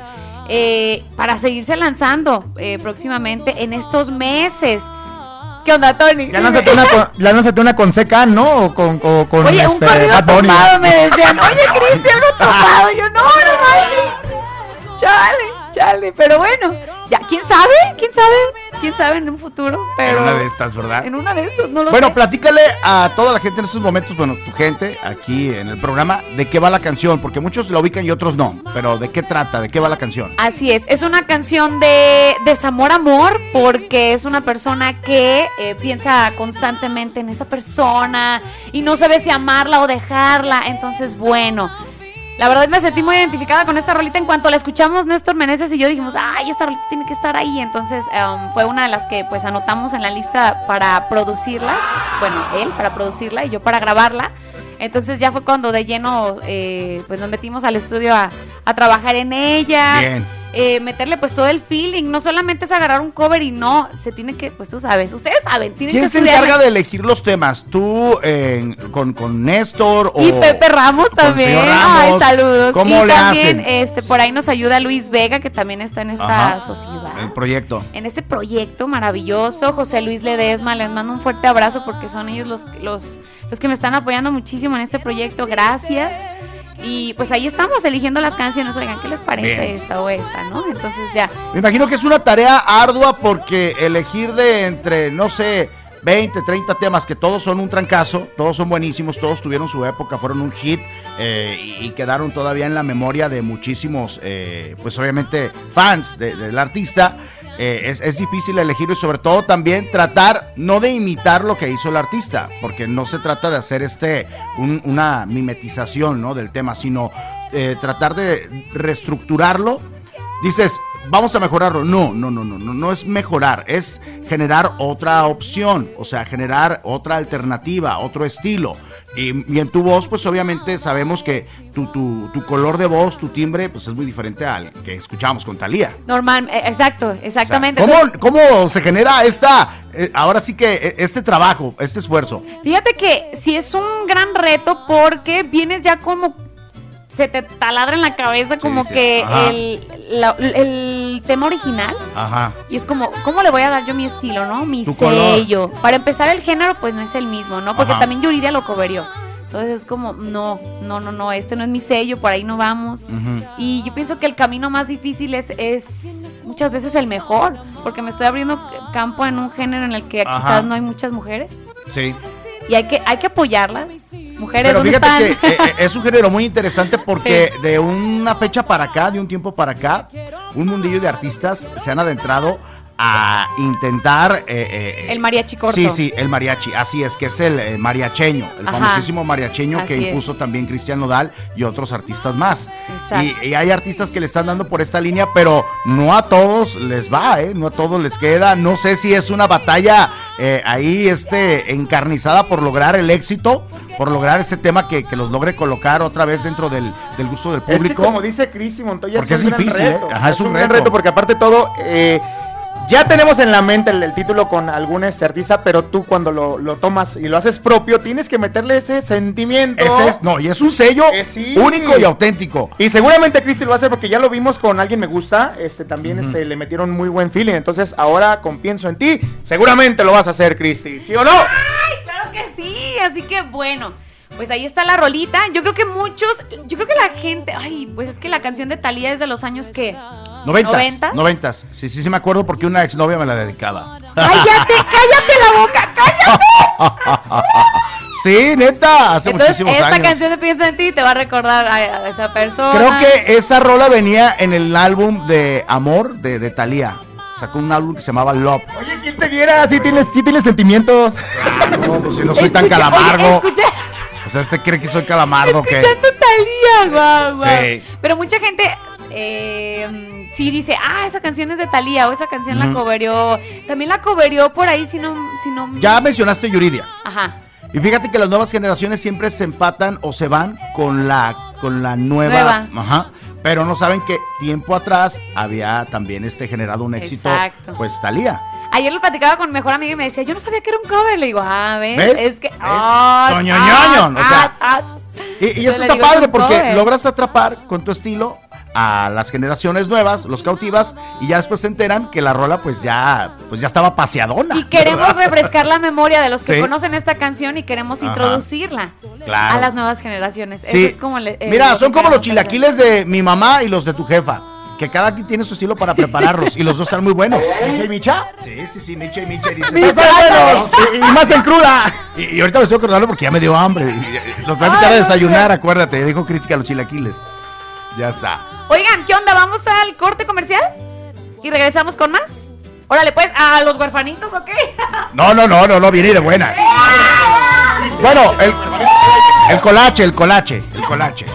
eh, para seguirse lanzando eh, próximamente en estos meses. ¿Qué onda, Tony? Ya lánzate una con, ya lánzate una con CK, ¿no? O con, o con Oye, un este, corrido Bad Bunny. tumbado me decían, oye, Cristian, uno tumbado. Yo, no, no manches. Chale, chale. Pero bueno, ya, ¿quién sabe? ¿Quién sabe? ¿Quién sabe en un futuro? Pero en una de estas, ¿verdad? en una de estas, no lo Bueno, sé. platícale a toda la gente en estos momentos, bueno, tu gente aquí en el programa, de qué va la canción, porque muchos la ubican y otros no, pero de qué trata, de qué va la canción. Así es, es una canción de desamor amor porque es una persona que eh, piensa constantemente en esa persona y no sabe si amarla o dejarla. Entonces, bueno, la verdad me sentí muy identificada con esta rolita. En cuanto la escuchamos, Néstor Meneses y yo dijimos, ay, esta rolita tiene que estar ahí. Entonces um, fue una de las que pues anotamos en la lista para producirlas. Bueno, él para producirla y yo para grabarla. Entonces ya fue cuando de lleno eh, pues nos metimos al estudio a, a trabajar en ella. Bien. Eh, meterle pues todo el feeling. No solamente es agarrar un cover y no, se tiene que, pues tú sabes, ustedes saben, tienen ¿Quién que se estudiarle. encarga de elegir los temas? ¿Tú eh, con, con Néstor o Y Pepe Ramos también. Ramos? Ay, saludos. ¿Cómo y le también, hacen? este, por ahí nos ayuda Luis Vega, que también está en esta Ajá. sociedad. El proyecto. En este proyecto maravilloso, José Luis Ledesma, les mando un fuerte abrazo porque son ellos los, los, los que me están apoyando muchísimo en este proyecto. Gracias. Y pues ahí estamos eligiendo las canciones. Oigan, ¿qué les parece Bien. esta o esta? ¿No? Entonces ya. Me imagino que es una tarea ardua porque elegir de entre, no sé, 20, 30 temas que todos son un trancazo, todos son buenísimos, todos tuvieron su época, fueron un hit eh, y, y quedaron todavía en la memoria de muchísimos, eh, pues obviamente fans de- del artista. Eh, es, es difícil elegirlo y sobre todo también tratar no de imitar lo que hizo el artista, porque no se trata de hacer este un- una mimetización ¿no? del tema, sino eh, tratar de reestructurarlo dices, vamos a mejorarlo. No, no, no, no, no, no es mejorar, es generar otra opción, o sea, generar otra alternativa, otro estilo. Y, y en tu voz, pues obviamente sabemos que tu, tu, tu color de voz, tu timbre, pues es muy diferente al que escuchamos con Talía. Normal, eh, exacto, exactamente. ¿Cómo, ¿Cómo se genera esta, eh, ahora sí que eh, este trabajo, este esfuerzo? Fíjate que sí es un gran reto porque vienes ya como se te taladra en la cabeza como sí. que Ajá. el, la- el tema original Ajá. y es como, ¿cómo le voy a dar yo mi estilo, no? Mi color. sello. Para empezar el género pues no es el mismo, ¿no? Porque Ajá. también Yuridia lo coverió. Entonces es como, no, no, no, no, este no es mi sello, por ahí no vamos. Y yo pienso que el camino más difícil es, es muchas veces el mejor, porque me estoy abriendo campo en un género en el que Ajá. quizás no hay muchas mujeres Sí. y hay que, hay que apoyarlas. Mujeres, Pero ¿dónde fíjate están? que eh, eh, es un género muy interesante porque de una fecha para acá, de un tiempo para acá, un mundillo de artistas se han adentrado a intentar... eh, eh, El mariachi corto. Sí, sí, el mariachi, así es, que es el eh, mariacheño, el Ajá. famosísimo mariacheño que es. impuso también Cristian Nodal y otros artistas más. Exacto. Y, y hay artistas que le están dando por esta línea, pero no a todos les va, ¿eh? No a todos les queda. No sé si es una batalla eh, ahí este, encarnizada por lograr el éxito, por lograr ese tema que, que los logre colocar otra vez dentro del, del gusto del Es que público. como dice Cristi Montoya, Porque es, es un gran difícil, ¿eh? reto. Ajá, es un gran reto. reto porque aparte de todo, eh, ya tenemos en la mente el, el título con algún este artista, pero tú cuando lo, lo tomas y lo haces propio, tienes que meterle ese sentimiento. Ese es, no, y es un sello Eh, sí. único y auténtico. Y seguramente Cristi lo va a hacer porque ya lo vimos con Alguien Me Gusta, este también este, le metieron muy buen feeling, entonces ahora con Pienso en Ti, seguramente lo vas a hacer Cristi, ¿sí o no? Ay, claro que sí. Así que bueno, pues ahí está la rolita. Yo creo que muchos, yo creo que la gente, ay, pues es que la canción de Talía es de los años que Noventas, ¿Noventas? noventas. Sí, sí, sí me acuerdo porque una exnovia me la dedicaba. Cállate, cállate la boca, cállate. sí, neta, hace Entonces, muchísimos esta años. canción de Pienso en ti te va a recordar a, a esa persona. Creo que esa rola venía en el álbum de Amor de, de Thalía. sacó un álbum que se llamaba Love. Oye, ¿quién te viera? Sí tienes, sí tienes sentimientos. No, pues si no soy tan oye, escucha- O sea, ¿usted cree que soy calamardo que Escuchando Talía, guau, guau. Sí. Pero mucha gente eh, sí dice, ah, esa canción es de Talía o esa canción la coverió. También la coverió por ahí, si no, si no. Ya mencionaste Yuridia. Ajá. Y fíjate que las nuevas generaciones siempre se empatan o se van con la con la nueva, Nueva. Ajá. Pero no saben que tiempo atrás había también este generado un éxito, Exacto. pues Talía. Ayer lo platicaba con mi mejor amiga y me decía, yo no sabía que era un cover. Le digo, ah, ¿ves? ¿Ves? Es que. ¿Ves? ah, Toño ah, ñoño, o sea, ah. Y, eso está padre porque cover. logras atrapar con tu estilo a las generaciones nuevas, los cautivas, y ya después se enteran que la rola pues ya, pues ya estaba paseadona. Y queremos ¿verdad? refrescar la memoria de los que Sí. conocen esta canción y queremos Ajá. introducirla Claro. a las nuevas generaciones. Sí. Eso es como le- eh, Mira, lo son como los hacer. chilaquiles de mi mamá y los de tu jefa. Que cada quien tiene su estilo para prepararlos y los dos están muy buenos. ¿Micha y Micha? Sí, sí, sí, Micha y Micha. "Están buenos". y, y más en cruda. Y, y ahorita me estoy acordando porque ya me dio hambre. Y, los voy a invitar a desayunar, acuérdate. Dijo Cris que a los chilaquiles. Ya está. Oigan, ¿qué onda? ¿Vamos al corte comercial? ¿Y regresamos con más? Órale, pues, a los huerfanitos, ¿ok? No, no, no, no, no, viene de buenas. Bueno, el, el colache, el colache, el colache.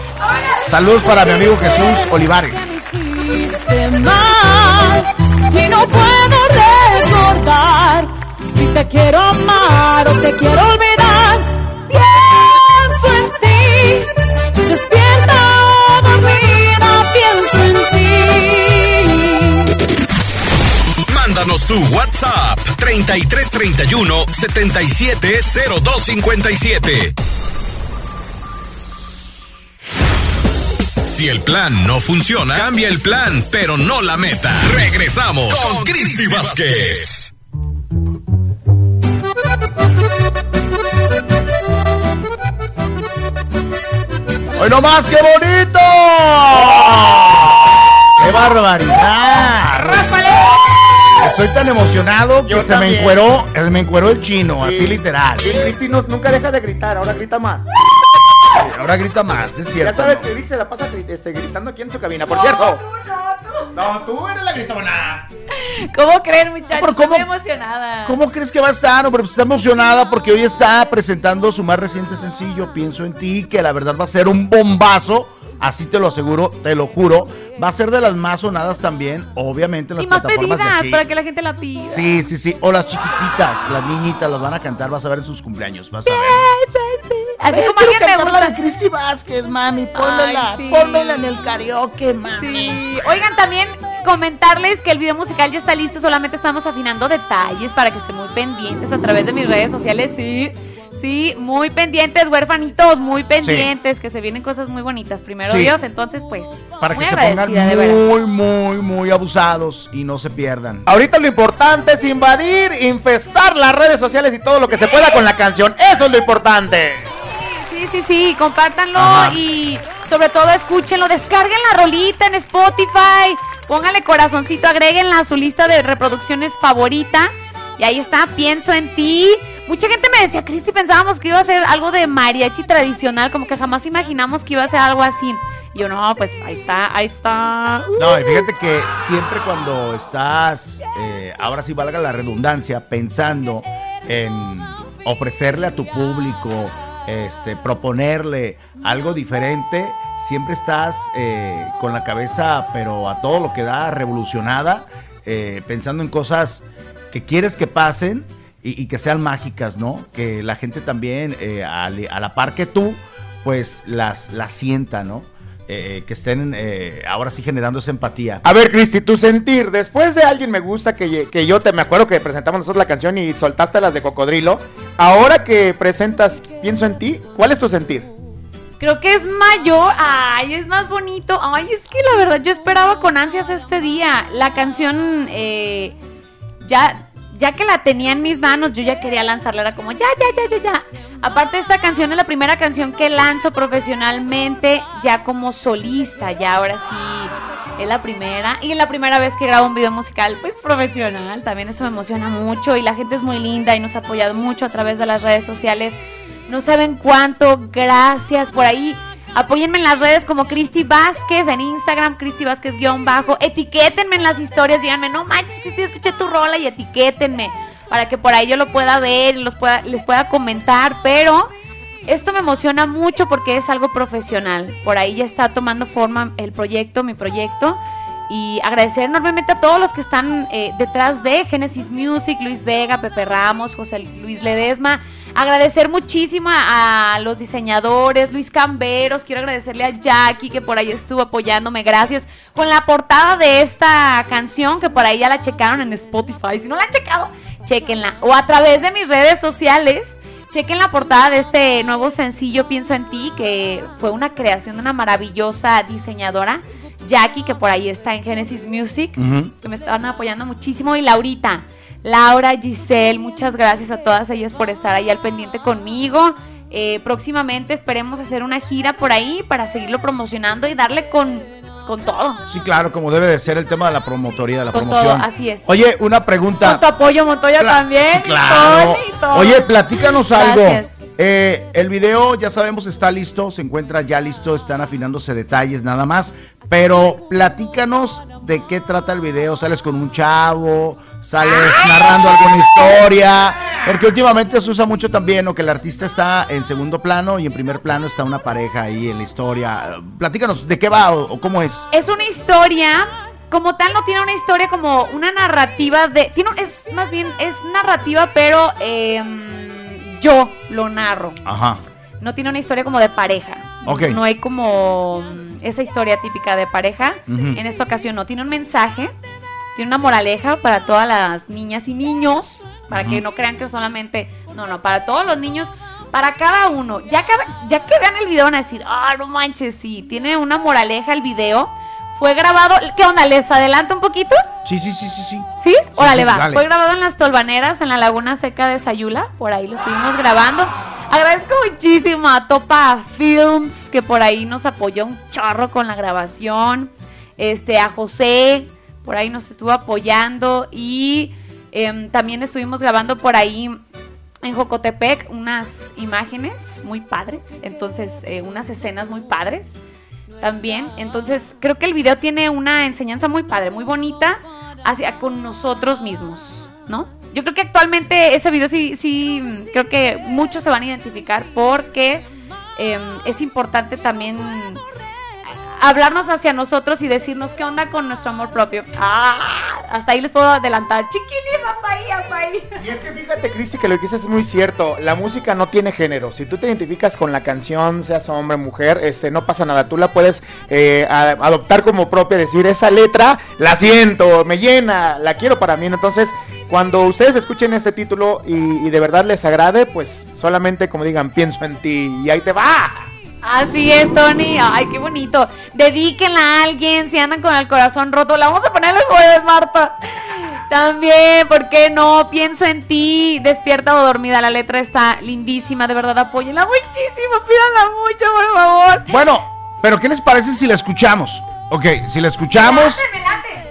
Saludos para mi amigo Jesús Olivares. hiciste mal y no puedo recordar si te quiero amar o te quiero olvidar. Tu WhatsApp 3331 770257. Si el plan no funciona, cambia el plan, pero no la meta. Regresamos con Cristi Vázquez. ¡Hoy nomás, qué bonito! ¡Qué barbaridad! Estoy tan emocionado que Yo se también. me encueró, eh, me encueró el chino, así literal. Sí, Cristi no- nunca deja de gritar, ahora grita más. Ahora grita más, es cierto. ya sabes ¿no? que Cristi se la pasa este, gritando aquí en su cabina, por cierto. No, tú eres la gritona. ¿Cómo creen, muchachos? Pero ¿cómo- Estoy emocionada. ¿Cómo crees que va a estar? Hombre, pues está emocionada porque hoy está presentando su más reciente sencillo, Pienso en ti, que la verdad va a ser un bombazo. Así te lo aseguro, te lo juro. Va a ser de las más sonadas también, obviamente, en las Y más plataformas de pedidas aquí. para que la gente la pida. Sí, sí, sí. O las chiquititas, las niñitas las van a cantar, vas a ver en sus cumpleaños, vas a ver. Así Ay, como alguien me cantar la gusta. de Cristi Vázquez, mami, pónmela, Ay, sí. pónmela en el karaoke, mami. Sí. Oigan, también comentarles que el video musical ya está listo, solamente estamos afinando detalles para que estén muy pendientes a través de mis redes sociales. Sí, sí, muy pendientes, huérfanitos, muy pendientes, que se vienen cosas muy bonitas. Primero Sí. Dios, entonces pues, Para muy que se pongan muy, muy, muy abusados y no se pierdan. Ahorita lo importante es invadir, infestar las redes sociales y todo lo que se pueda con la canción. Eso es lo importante. Sí, sí, sí, compártanlo Ajá. y sobre todo escúchenlo, descarguen la rolita en Spotify, pónganle corazoncito, agréguenla a su lista de reproducciones favorita y ahí está, pienso en ti. Mucha gente me decía, Cristi, pensábamos que iba a ser algo de mariachi tradicional, como que jamás imaginamos que iba a ser algo así. Y yo, no, pues ahí está, ahí está. No, y fíjate que siempre cuando estás, eh, ahora sí valga la redundancia, pensando en ofrecerle a tu público, este, proponerle algo diferente, siempre estás eh, con la cabeza, pero a todo lo que da, revolucionada, eh, pensando en cosas que quieres que pasen y, y que sean mágicas, ¿no? Que la gente también, eh, a, la par que tú, pues las, las sienta, ¿no? Eh, que estén eh, ahora sí generando esa empatía. A ver, Cristi, tu sentir, después de alguien me gusta que, que yo te me acuerdo que presentamos nosotros la canción y soltaste las de cocodrilo, ahora que presentas Pienso en ti, ¿cuál es tu sentir? Creo que es mayor. Ay, es más bonito. Ay, es que la verdad yo esperaba con ansias este día. La canción, eh, ya, ya que la tenía en mis manos, yo ya quería lanzarla. Era como, ya, ya, ya, ya, ya. Aparte, esta canción es la primera canción que lanzo profesionalmente, ya como solista. Ya ahora sí, es la primera. Y es la primera vez que grabo un video musical, pues profesional. También eso me emociona mucho. Y la gente es muy linda y nos ha apoyado mucho a través de las redes sociales. No saben cuánto, gracias por ahí. Apóyenme en las redes como Cristi Vázquez, en Instagram, Cristi Vázquez guion bajo. Etiquétenme en las historias, díganme, no manches, Cristi, escuché tu rola y etiquétenme para que por ahí yo lo pueda ver los pueda, les pueda comentar. Pero esto me emociona mucho porque es algo profesional. Por ahí ya está tomando forma el proyecto, mi proyecto. Y agradecer enormemente a todos los que están eh, detrás de Genesis Music, Luis Vega, Pepe Ramos, José Luis Ledesma. Agradecer muchísimo a, los diseñadores, Luis Camberos. Quiero agradecerle a Jackie que por ahí estuvo apoyándome. Gracias. Con la portada de esta canción que por ahí ya la checaron en Spotify. Si no la han checado, chequenla. O a través de mis redes sociales. Chequen la portada de este nuevo sencillo Pienso en ti, que fue una creación de una maravillosa diseñadora, Jackie, que por ahí está en Genesis Music, que me estaban apoyando muchísimo, y Laurita, Laura, Giselle, muchas gracias a todas ellas por estar ahí al pendiente conmigo. Eh, próximamente esperemos hacer una gira por ahí para seguirlo promocionando y darle con, con todo. Sí, claro, como debe de ser el tema de la promotoría, de la Con promoción. todo, así es. Oye, una pregunta. Con tu apoyo, Montoya, también. Sí, claro. Tony. Oye, platícanos algo. Gracias. Eh, el video, ya sabemos, está listo, se encuentra ya listo, están afinándose detalles nada más. Pero platícanos de qué trata el video. ¿Sales con un chavo? ¿Sales narrando alguna historia? Porque últimamente se usa mucho también, o que el artista está en segundo plano y en primer plano está una pareja ahí en la historia. Platícanos, ¿de qué va o, o cómo es? Es una historia, como tal no tiene una historia como una narrativa de... Tiene, es más bien, es narrativa, pero em, yo lo narro. Ajá. No tiene una historia como de pareja. Ok. No hay como mm, esa historia típica de pareja. En esta ocasión no. Tiene un mensaje, tiene una moraleja para todas las niñas y niños, para que no crean que solamente... No, no, para todos los niños, para cada uno. Ya que, ya que vean el video van a decir, ah, no manches, sí, tiene una moraleja el video. Fue grabado, ¿qué onda? ¿Les adelanto un poquito? Sí, sí, sí, sí, sí. ¿Sí? Órale, sí, va. dale. Fue grabado en las Tolvaneras, en la Laguna Seca de Sayula. Por ahí lo estuvimos grabando. Agradezco muchísimo a Topa Films, que por ahí nos apoyó un chorro con la grabación. Este, a José, por ahí nos estuvo apoyando. Y em, también estuvimos grabando por ahí en Jocotepec unas imágenes muy padres. Entonces, eh, unas escenas muy padres también. Entonces, creo que el video tiene una enseñanza muy padre, muy bonita hacia con nosotros mismos, ¿no? Yo creo que actualmente ese video sí, sí, creo que muchos se van a identificar porque em, es importante también hablarnos hacia nosotros y decirnos qué onda con nuestro amor propio. Ah, hasta ahí les puedo adelantar. Chiquinis, hasta ahí, hasta ahí. Y es que fíjate, Cristi, que lo que dices es muy cierto. La música no tiene género. Si tú te identificas con la canción, seas hombre, mujer, este, no pasa nada. Tú la puedes eh, adoptar como propia, decir, esa letra la siento, me llena, la quiero para mí. Entonces, cuando ustedes escuchen este título y de verdad les agrade, pues solamente como digan, pienso en ti y ahí te va. Así es, Tony. Ay, qué bonito. Dedíquenla a alguien si andan con el corazón roto. La vamos a poner el jueves, Marta. También, ¿por qué no? Pienso en ti, despierta o dormida. La letra está lindísima, de verdad, apóyenla muchísimo, pídanla mucho, por favor. Bueno, pero ¿qué les parece si la escuchamos? Ok, si la escuchamos.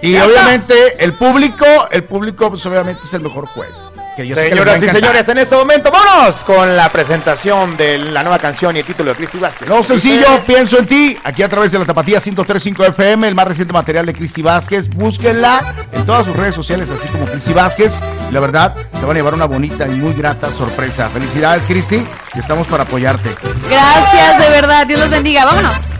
Y obviamente el público, el público pues obviamente es el mejor juez. Que yo sé Señoras y señores, en este momento, vámonos con la presentación de la nueva canción y el título de Cristi Vázquez. No sencillo, pienso en ti, aquí a través de la Tapatía 1035 FM, el más reciente material de Cristi Vázquez. Búsquenla en todas sus redes sociales, así como Cristi Vázquez. Y la verdad, se van a llevar una bonita y muy grata sorpresa. Felicidades, Cristi, y estamos para apoyarte. Gracias, de verdad. Dios los bendiga. Vámonos.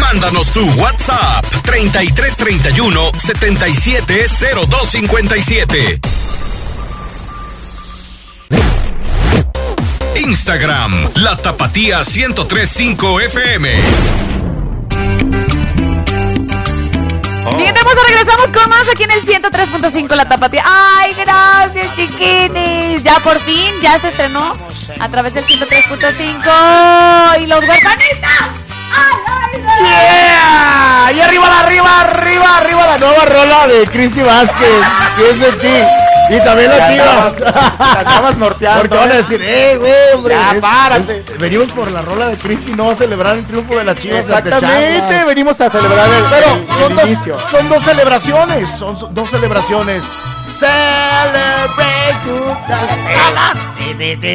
Mándanos tu WhatsApp 3331 770257. Instagram, la tapatía 1035 FM. Bien, hermosa, regresamos con más aquí en el 103.5 La Tapatía. Ay, gracias, chiquinis. Ya por fin, ya se estrenó a través del 103.5 y los huerfanitas. ¡Yeah! Y arriba, arriba, arriba, arriba la nueva rola de Cristi Vázquez. ¿Qué es de ti? Y también las Ya chivas. ya andabas norteando, Porque van a ¿eh? decir, ¡eh, güey, hombre! Ya, es- párate. es- venimos por la rola de Cristi, no a celebrar el triunfo de las chivas. Exactamente, venimos a celebrar el, Pero el- son el dos, son dos celebraciones, son so- dos celebraciones.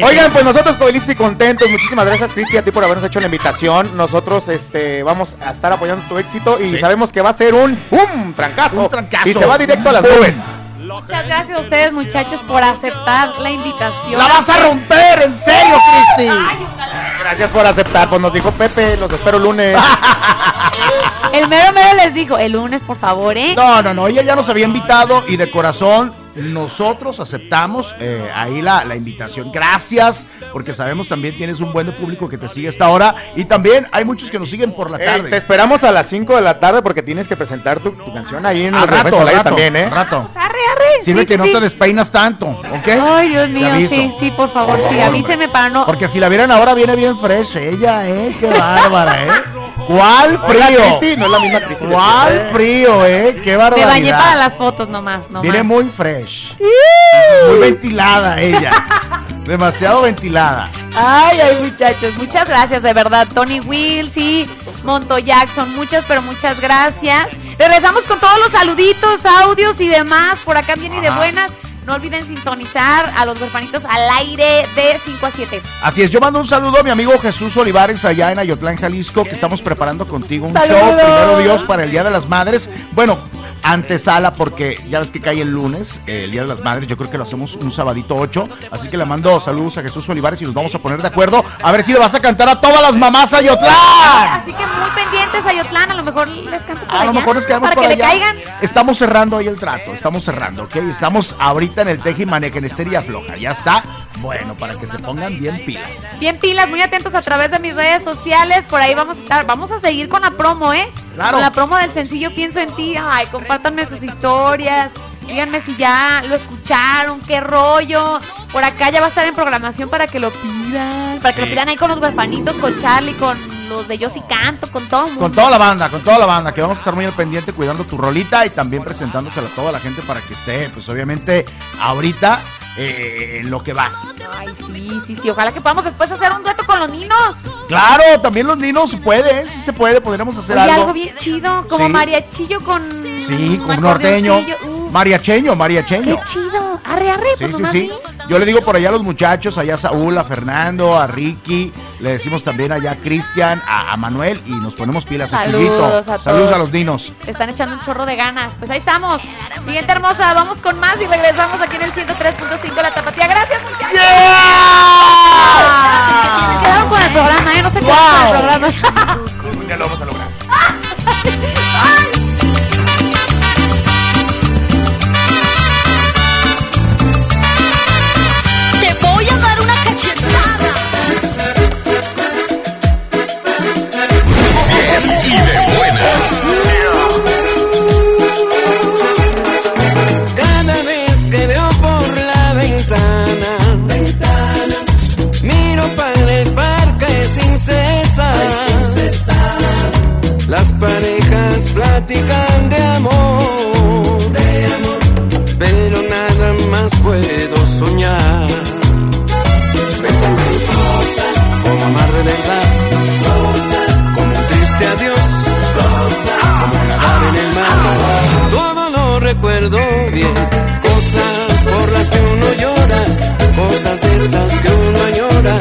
Oigan, pues nosotros felices y contentos. Muchísimas gracias, Cristi, a ti por habernos hecho la invitación. Nosotros este, vamos a estar apoyando tu éxito y Sí. sabemos que va a ser un ¡pum! trancazo. Un trancazo. Y se va directo a las nubes. Muchas gracias a ustedes, muchachos, por aceptar la invitación. La vas a romper, en serio, Cristi. Gracias por aceptar. Pues nos dijo Pepe, los espero lunes. El mero mero les dijo, el lunes, por favor, ¿eh? No, no, no, ella ya nos había invitado y de corazón nosotros aceptamos eh, ahí la, la invitación. Gracias, porque sabemos también tienes un buen público que te sigue a esta hora y también hay muchos que nos siguen por la Ey, tarde. te esperamos a las 5 de la tarde porque tienes que presentar tu, tu canción ahí en el rato, rato, también, ¿eh? rato. Arre, arre. Sirve sí, que sí, no sí. te despeinas tanto, ¿ok? Ay, Dios mío, sí, sí, por favor, sí, Hombre. avíseme para no. Porque si la vieran ahora viene bien fresh, ella, ¿eh? Qué bárbara, ¿eh? ¿Cuál frío? Cristi, no es la misma Cristi. ¿Cuál frío, eh? Qué Me barbaridad. bañé para las fotos nomás, nomás. Viene muy fresh. Muy ventilada ella. Demasiado ventilada. Ay, ay, muchachos, muchas gracias, de verdad. Tony Will, sí, Monto Jackson, muchas, pero muchas gracias. Regresamos con todos los saluditos, audios y demás, por acá bien y de Ajá. buenas. No olviden sintonizar a los huerfanitos al aire de 5 a 7. Así es, yo mando un saludo a mi amigo Jesús Olivares allá en Ayotlán, Jalisco, que estamos preparando contigo un ¡Saludos! show, primero Dios, para el Día de las Madres. Bueno, antesala, porque ya ves que cae el lunes, eh, el Día de las Madres, yo creo que lo hacemos un sabadito 8, así que le mando saludos a Jesús Olivares y nos vamos a poner de acuerdo a ver si le vas a cantar a todas las mamás Ayotlán. Así que muy pendientes a lo mejor les canto por A lo mejor nos quedamos para que allá. le caigan. Estamos cerrando ahí el trato, estamos cerrando, ¿ok? Estamos ahorita en el Tejimaneja, en Estería Floja, ya está. Bueno, para que se pongan bien pilas. Bien pilas, muy atentos a través de mis redes sociales. Por ahí vamos a estar. Vamos a seguir con la promo, ¿eh? Claro. Con la promo del sencillo Pienso en ti. Ay, compártanme sus historias. Díganme si ya lo escucharon, qué rollo. por acá ya va a estar en programación para que lo pidan. Para que lo pidan ahí con los huerfanitos, con Charlie, con los de Yo sí canto, con todo. el Con mundo. toda la banda, con toda la banda, que vamos a estar muy al pendiente cuidando tu rolita y también presentándosela a toda la gente para que esté, pues obviamente, ahorita eh, en lo que vas. Ay, sí, sí, sí. Ojalá que podamos después hacer un dueto con los ninos. Claro, también los ninos puede, ¿eh? sí se puede, podríamos hacer Oye, algo. algo bien chido, como Sí. mariachillo con. Sí, con un norteño. Uh, Mariacheño, mariacheño. qué chido. Arre, arre, Sí, pues sí, nomás sí. di. Yo le digo por allá a los muchachos, allá a Saúl, a Fernando, a Ricky, le decimos también allá a Cristian, a, a Manuel y nos ponemos pilas a Saludos Chuyito. a Saludos a los dinos. Te están echando un chorro de ganas. Pues ahí estamos. Siguiente hermosa, vamos con más y regresamos aquí en el 103.5 La Tapatía. Gracias, muchachos. Se quedaron con el programa, ¿eh? No se quedaron con el programa. Ya lo vamos a lograr. Platican de amor, pero nada más puedo soñar. Pensando en cosas. Como amar de verdad, como un triste adiós, como nadar en el mar. Todo lo recuerdo bien, cosas por las que uno llora, cosas de esas que uno añora,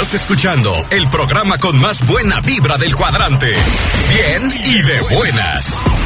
Estás escuchando el programa con más buena vibra del cuadrante. Bien y de buenas.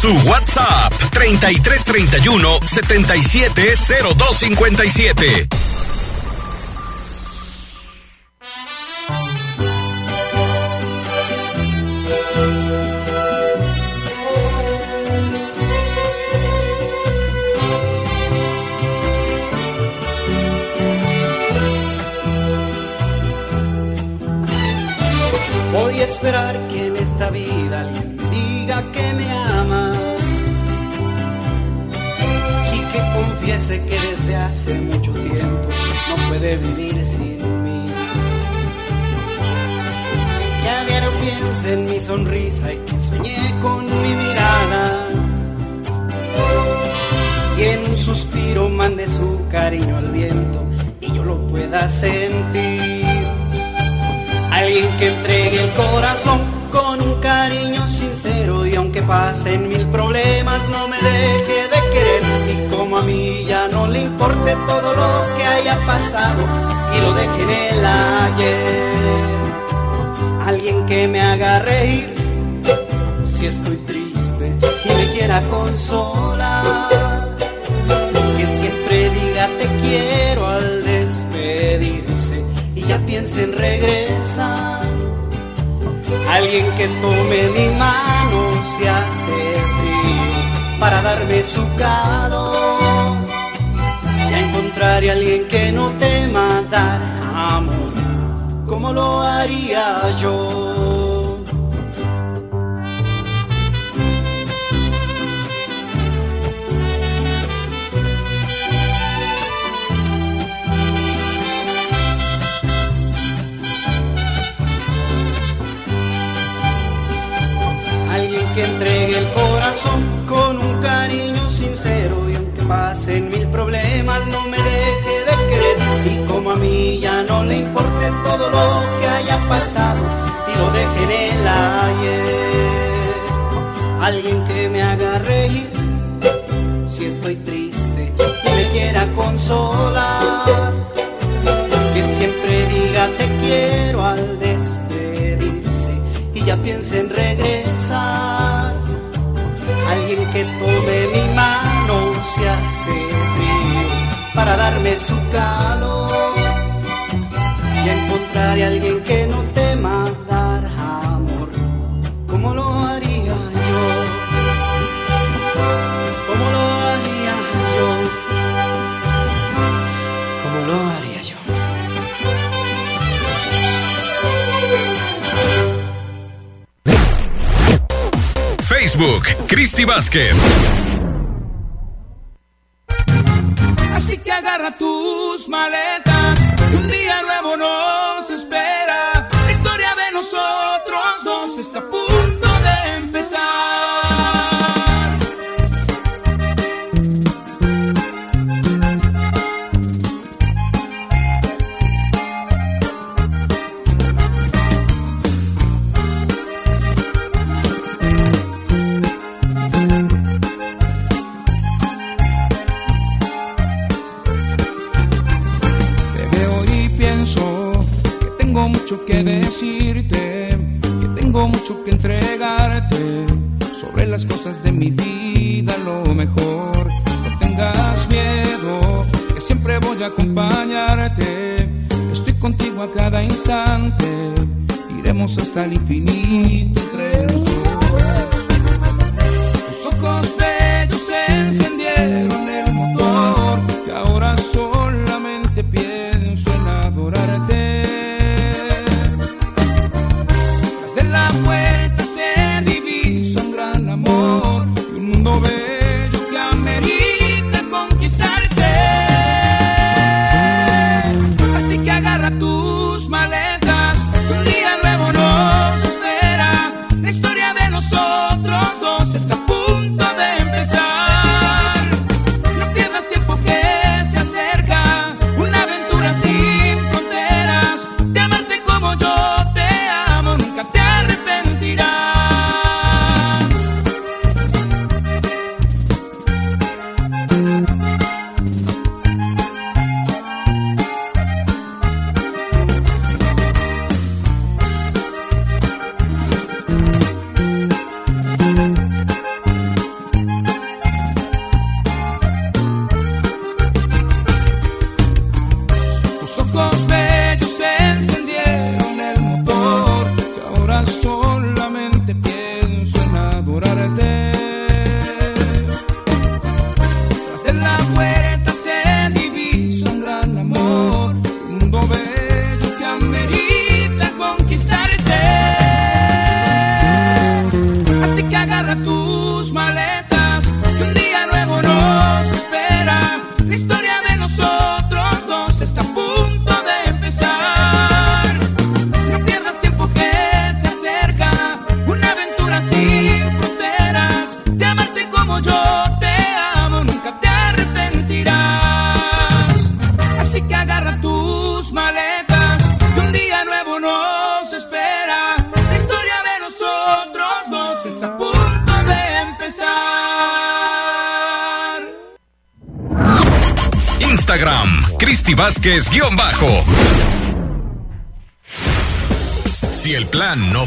Tu WhatsApp 3331 770257. Voy a esperar que en esta vida que me ama y que confiese que desde hace mucho tiempo no puede vivir sin mí. Que a diario piense en mi sonrisa y que soñé con mi mirada y en un suspiro mande su cariño al viento y yo lo pueda sentir. Alguien que entregue el corazón con un cariño sincero y aunque pasen mil problemas no me deje de querer y como a mí ya no le importe todo lo que haya pasado y lo deje en el ayer. Alguien que me haga reír si estoy triste y me quiera consolar. Que siempre diga te quiero al despedirse y ya piense en regresar. Alguien que tome mi mano si hace frío para darme su calor. Ya encontraré a alguien que no tema dar amor como lo haría yo. Entregue el corazón con un cariño sincero y aunque pasen mil problemas no me deje de querer y como a mí ya no le importe todo lo que haya pasado y lo deje en el ayer. Alguien que me haga reír si estoy triste y me quiera consolar. Que siempre diga te quiero al despedirse y ya piense en regresar. Que tome mi mano si hace frío para darme su calor. Y encontraré a alguien que Facebook, Cristi Vázquez. Cosas de mi vida, lo mejor. No tengas miedo, que siempre voy a acompañarte. Estoy contigo a cada instante, iremos hasta el infinito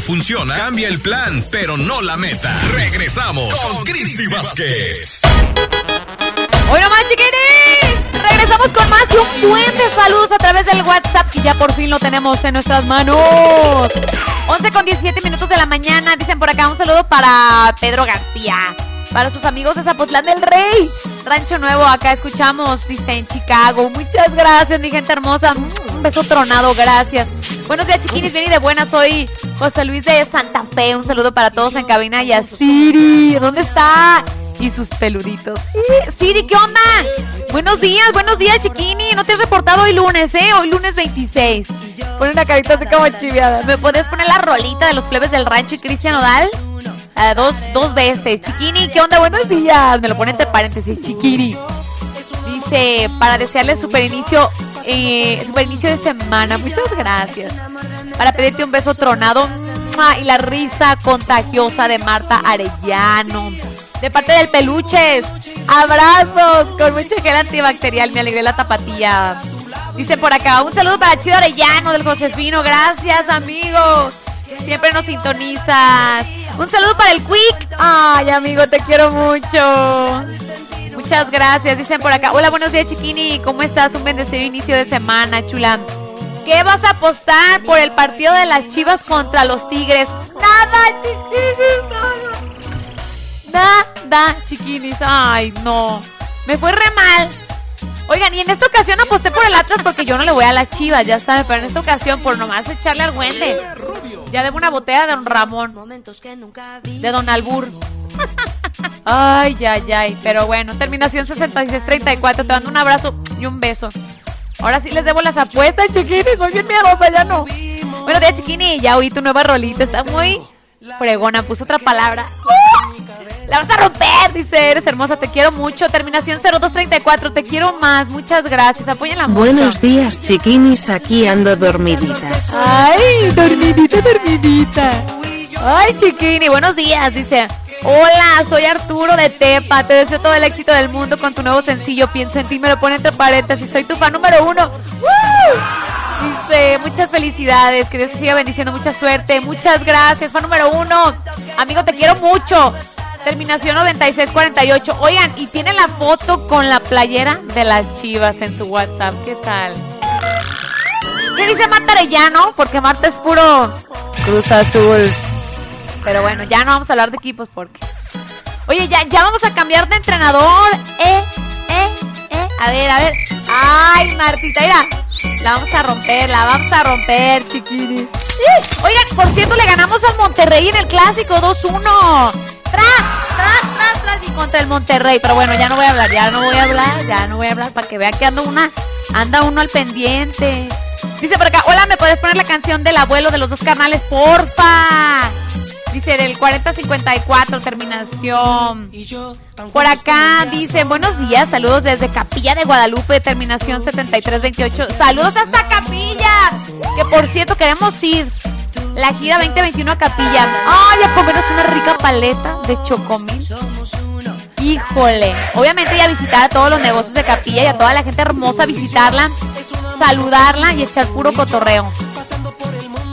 funciona, cambia el plan, pero no la meta. Regresamos con Cristi Vázquez. Hoy nomás, chiquinis. Regresamos con más y un buen de saludos a través del WhatsApp que ya por fin lo tenemos en nuestras manos. 11 con 17 minutos de la mañana. Dicen por acá un saludo para Pedro García. Para sus amigos de Zapotlán del Rey. Rancho Nuevo, acá escuchamos, dice en Chicago. Muchas gracias, mi gente hermosa. Un beso tronado, gracias. Buenos días, chiquinis. Bien y de buena. Soy José Luis de Santa Fe. Un saludo para todos en cabina y a Siri. ¿Dónde está? Y sus peluditos. Siri, ¿qué onda? Buenos días, buenos días, chiquini. No te has reportado hoy lunes, ¿eh? Hoy lunes 26. Pon una carita así como chiviada. ¿Me puedes poner la rolita de los plebes del rancho y Cristian Odal? Ah, dos, dos veces. Chiquini, ¿qué onda? Buenos días. Me lo pone entre paréntesis, chiquini. Dice, para desearle super inicio, eh, super inicio de semana. Muchas gracias. Para pedirte un beso tronado y la risa contagiosa de Marta Arellano. De parte del peluches. Abrazos con mucho gel antibacterial. Me alegré la tapatía. Dice por acá, un saludo para Chido Arellano del Josefino. Gracias, amigo. Siempre nos sintonizas. Un saludo para el Quick. Ay, amigo, te quiero mucho. Muchas gracias. Dicen por acá. Hola, buenos días, Chiquini. ¿Cómo estás? Un bendecido inicio de semana, chula. ¿Qué vas a apostar por el partido de las Chivas contra los Tigres? Nada, chiquinis, nada. Nada, chiquinis. Ay, no. Me fue re mal. Oigan, y en esta ocasión aposté por el Atlas porque yo no le voy a las Chivas, ya saben, pero en esta ocasión por nomás echarle al güente. Ya debo una botella de Don Ramón. De Don Albur. Ay, ay, ay. Pero bueno, terminación 6634. Te mando un abrazo y un beso. Ahora sí les debo las apuestas, chiquini. Soy bien miedosa, ya no. Bueno, día chiquini, ya oí tu nueva rolita. Está muy fregona. Puso otra palabra. ¡Uh! La vas a romper, dice. Eres hermosa, te quiero mucho. Terminación 0234. Te quiero más. Muchas gracias. Apóyenla mucho. Buenos días, chiquinis. Aquí ando dormidita. Ay, dormidita, dormidita. Ay, chiquini, buenos días, dice. Hola, soy Arturo de Tepa. Te deseo todo el éxito del mundo con tu nuevo sencillo. Pienso en ti, me lo pone entre paréntesis. Soy tu fan número uno. ¡Woo! Dice, muchas felicidades, que Dios te siga bendiciendo, mucha suerte. Muchas gracias, fan número uno. Amigo, te quiero mucho. Terminación 9648. Oigan, y tiene la foto con la playera de las chivas en su WhatsApp. ¿Qué tal? ¿Qué dice Marta Arellano? Porque Marta es puro Cruz Azul. Pero bueno, ya no vamos a hablar de equipos porque. Oye, ya, ya vamos a cambiar de entrenador. Eh, eh, eh. A ver, a ver. Ay, Martita, mira. La vamos a romper, la vamos a romper, chiquini. Oigan, por cierto, le ganamos al Monterrey en el clásico 2-1. Tras, tras, tras, tras y contra el Monterrey. Pero bueno, ya no voy a hablar, ya no voy a hablar, ya no voy a hablar para que vean que anda una, anda uno al pendiente. Dice por acá, hola, ¿me puedes poner la canción del abuelo de los dos carnales, porfa? Dice del 4054, terminación. Por acá dice, buenos días, saludos desde Capilla de Guadalupe, terminación 7328. Saludos hasta Capilla, que por cierto queremos ir. La gira 2021 a Capilla. Ay, a comernos una rica paleta de chocomil. Híjole. Obviamente ya visitar a todos los negocios de Capilla y a toda la gente hermosa, visitarla, saludarla y echar puro cotorreo.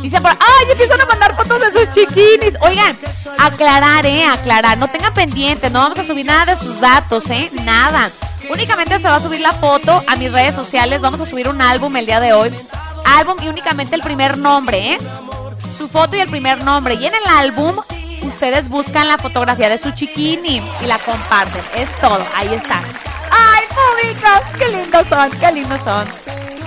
Dice por ¡ay! Empiezan a mandar fotos de sus chiquinis. Oigan, aclarar, eh, aclarar. No tengan pendiente, no vamos a subir nada de sus datos, eh, nada. Únicamente se va a subir la foto a mis redes sociales. Vamos a subir un álbum el día de hoy. Álbum y únicamente el primer nombre, eh. Su foto y el primer nombre. Y en el álbum, ustedes buscan la fotografía de su chiquini y la comparten. Es todo, ahí está. ¡Ay, público! ¡Qué lindos son! ¡Qué lindos son!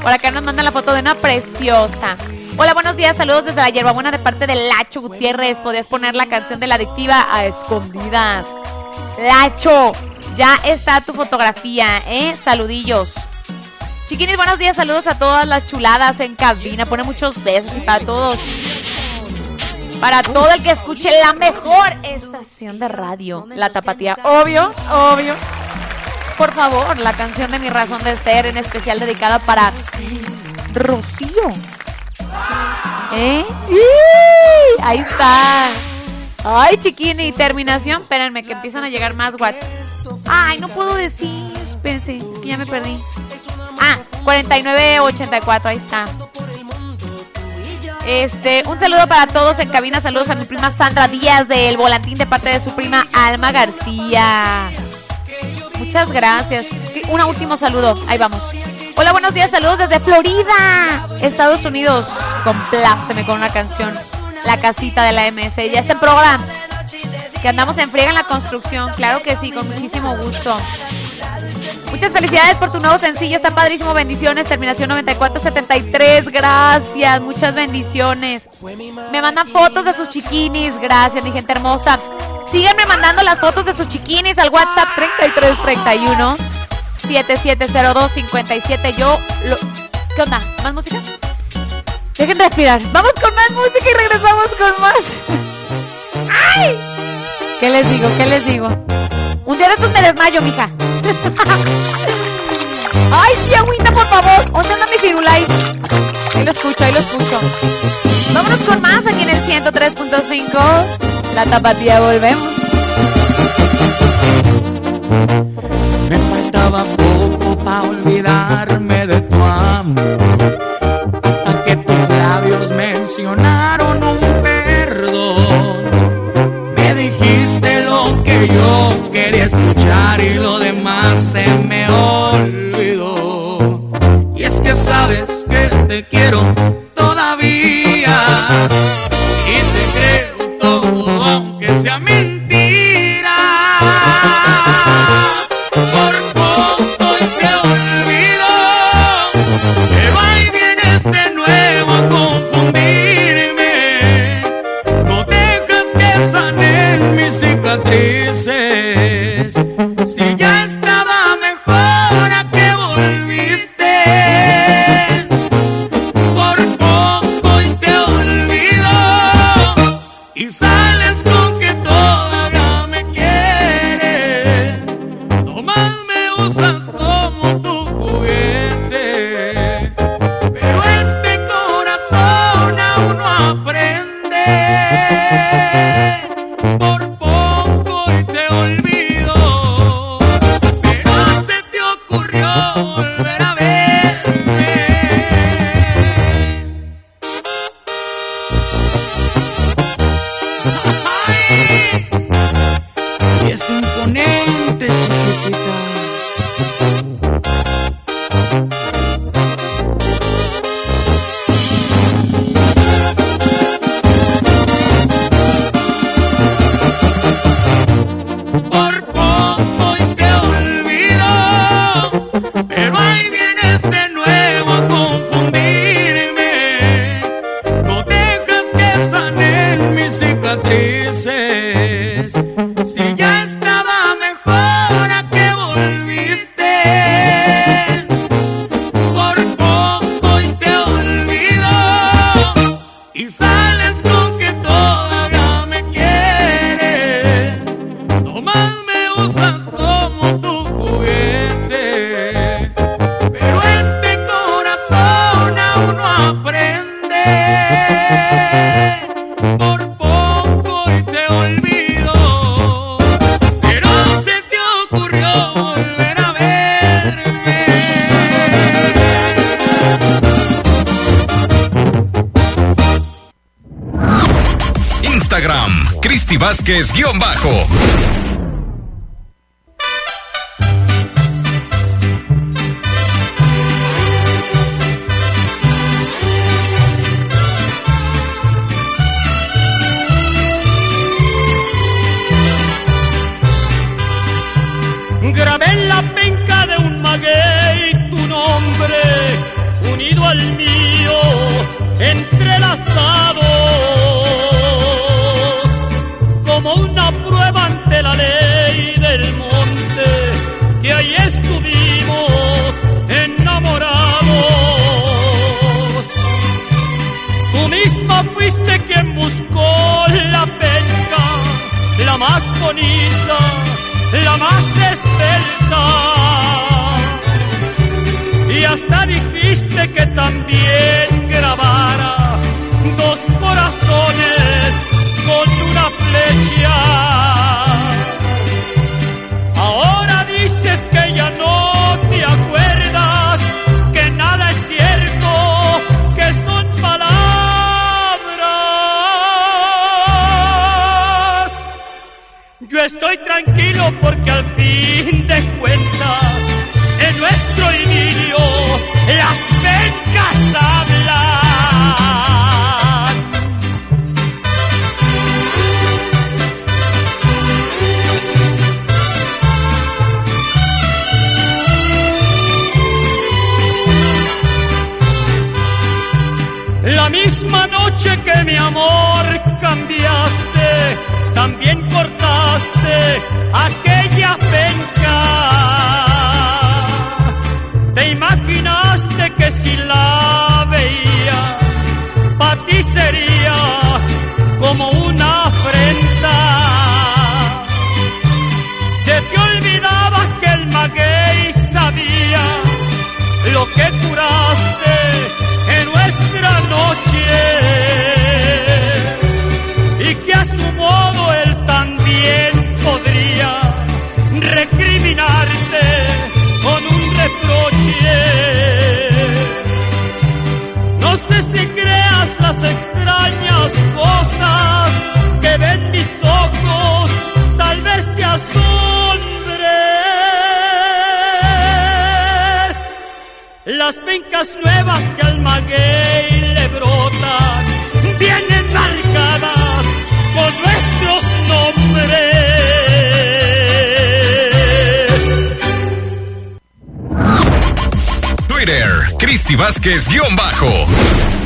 Por acá nos mandan la foto de una preciosa. Hola, buenos días, saludos desde la hierbabuena de parte de Lacho Gutiérrez. Podrías poner la canción de la adictiva a escondidas. Lacho, ya está tu fotografía, ¿eh? Saludillos. Chiquinis, buenos días, saludos a todas las chuladas en cabina. Pone muchos besos y para todos. Para todo el que escuche la mejor estación de radio, la tapatía. Obvio, obvio. Por favor, la canción de mi razón de ser, en especial dedicada para Rocío. ¿Eh? ¡Sí! Ahí está. Ay, chiquini, terminación. Espérenme, que empiezan a llegar más watts. Ay, no puedo decir. Espérense, es que ya me perdí. Ah, 4984, ahí está. Este, un saludo para todos en cabina. Saludos a mi prima Sandra Díaz del Volantín de parte de su prima Alma García. Muchas gracias. Un último saludo. Ahí vamos. Hola, buenos días. Saludos desde Florida, Estados Unidos. Compláceme con una canción. La casita de la MS. Ya está en programa. Que andamos en friega en la construcción. Claro que sí, con muchísimo gusto. Muchas felicidades por tu nuevo sencillo. Está padrísimo. Bendiciones. Terminación 9473. Gracias. Muchas bendiciones. Me mandan fotos de sus chiquinis. Gracias, mi gente hermosa. Síganme mandando las fotos de sus chiquinis al WhatsApp 3331 770257. Yo lo... ¿Qué onda? ¿Más música? Dejen respirar. Vamos con más música y regresamos con más. ¡Ay! ¿Qué les digo? ¿Qué les digo? Un día de estos me desmayo, mija. ¡Ay, sí, agüita, por favor! ¿Dónde anda mi firulais? Ahí lo escucho, ahí lo escucho. Vámonos con más aquí en el 103.5. La tapatía, volvemos. Me faltaba poco para olvidarme de tu amor. Hasta que tus labios mencionaron un perdón. Me dijiste lo que yo escuchar y lo demás se me olvidó. Y es que sabes que te quiero todavía. Vázquez-Bajo.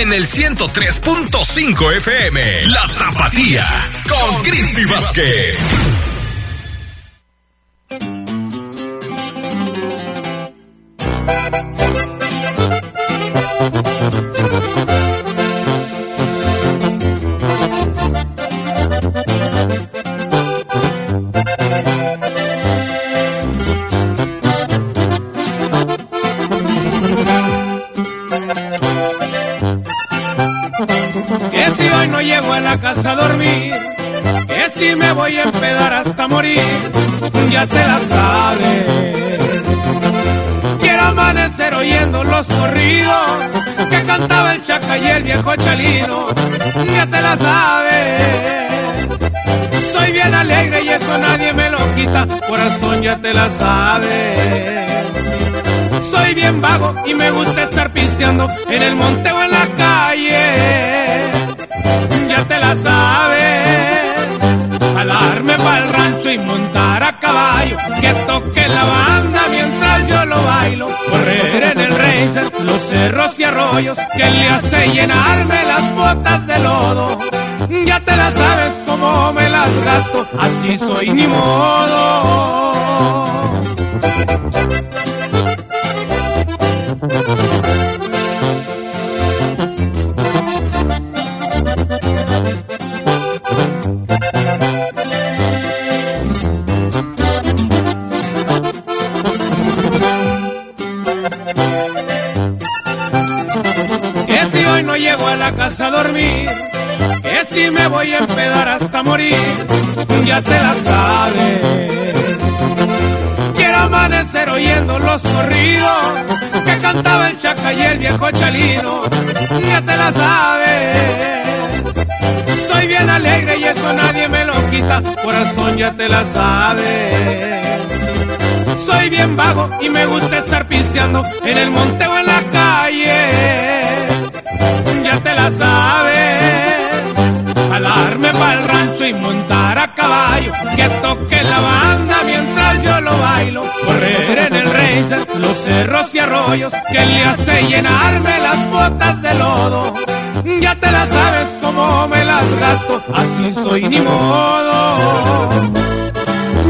en el 103.5 FM. La Tapatía con Cristi Vázquez. Ya te la sabes. Quiero amanecer oyendo los corridos que cantaba el Chaca y el viejo Chalino, ya te la sabes. Soy bien alegre y eso nadie me lo quita, corazón ya te la sabes. Soy bien vago y me gusta estar pisteando en el monte o en la calle, ya te la sabes. Llevarme el rancho y montar a caballo, que toque la banda mientras yo lo bailo. Correr en el racer, los cerros y arroyos, que le hace llenarme las botas de lodo. Ya te la sabes cómo me las gasto, así soy ni modo. y me voy a empedar hasta morir, ya te la sabes. Quiero amanecer oyendo los corridos que cantaba el chaca y el viejo chalino, ya te la sabes. Soy bien alegre y eso nadie me lo quita, corazón ya te la sabes. Soy bien vago y me gusta estar pisteando en el monte o en la calle, ya te la sabes. Para el rancho y montar a caballo. Que toque la banda mientras yo lo bailo. Correr en el racer, los cerros y arroyos. Que le hace llenarme las botas de lodo. Ya te la sabes cómo me las gasto. Así soy ni modo.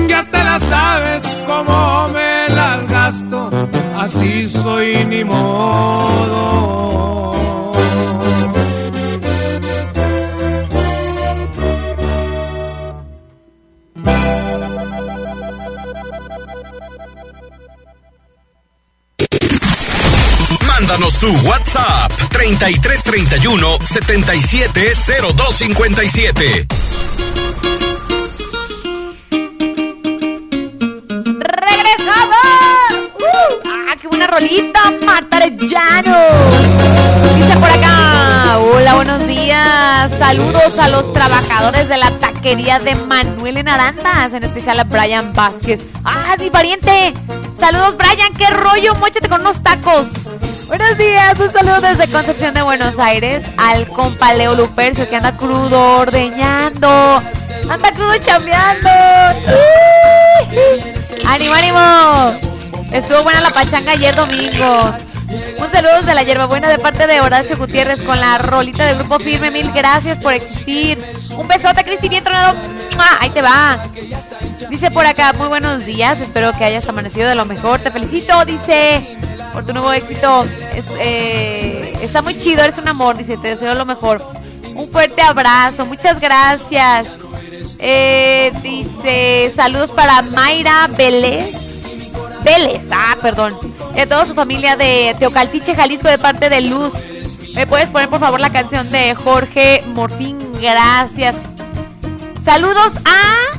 Ya te la sabes cómo me las gasto. Así soy ni modo. Mándanos tu WhatsApp 3331 770257. ¡Regresamos! ¡Uh! ¡Ah, qué buena rolita! ¡Matarellano! Dice por acá. Hola, buenos días. Saludos a los trabajadores de la taquería de Manuel en Arandas, en especial a Brian Vázquez. ¡Ah, mi pariente! Saludos, Brian. ¿Qué rollo? Móchate con unos tacos. Buenos días, un saludo desde Concepción de Buenos Aires al compa Leo Lupercio que anda crudo ordeñando, anda crudo chambeando. ¡Ánimo, ánimo! Estuvo buena la pachanga ayer domingo. Un saludo desde la hierbabuena de parte de Horacio Gutiérrez con la rolita del grupo firme. Mil gracias por existir. Un besote, Cristi, bien tronado. Ahí te va. Dice por acá, muy buenos días. Espero que hayas amanecido de lo mejor. Te felicito, dice por tu nuevo éxito. Es, eh, está muy chido, eres un amor, dice, te deseo lo mejor. Un fuerte abrazo, muchas gracias. Eh, dice, saludos para Mayra Vélez. Vélez, ah, perdón. Y a toda su familia de Teocaltiche, Jalisco, de parte de Luz. ¿Me puedes poner por favor la canción de Jorge Morfín? Gracias. Saludos a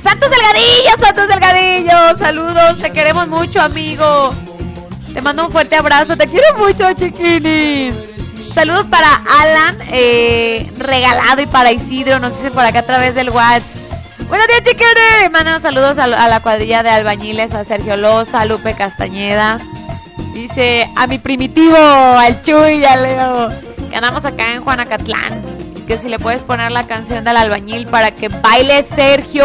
Santos Delgadillo, Santos Delgadillo. Saludos, te queremos mucho, amigo. Te mando un fuerte abrazo, te quiero mucho, chiquini. Saludos para Alan, eh, regalado y para Isidro, nos dicen por acá a través del WhatsApp. Buenos días, chiquini. Mandan saludos a, a la cuadrilla de albañiles, a Sergio Loza, a Lupe Castañeda. Dice a mi primitivo, al Chuy y a Leo, que andamos acá en Juanacatlán que si le puedes poner la canción del albañil para que baile Sergio.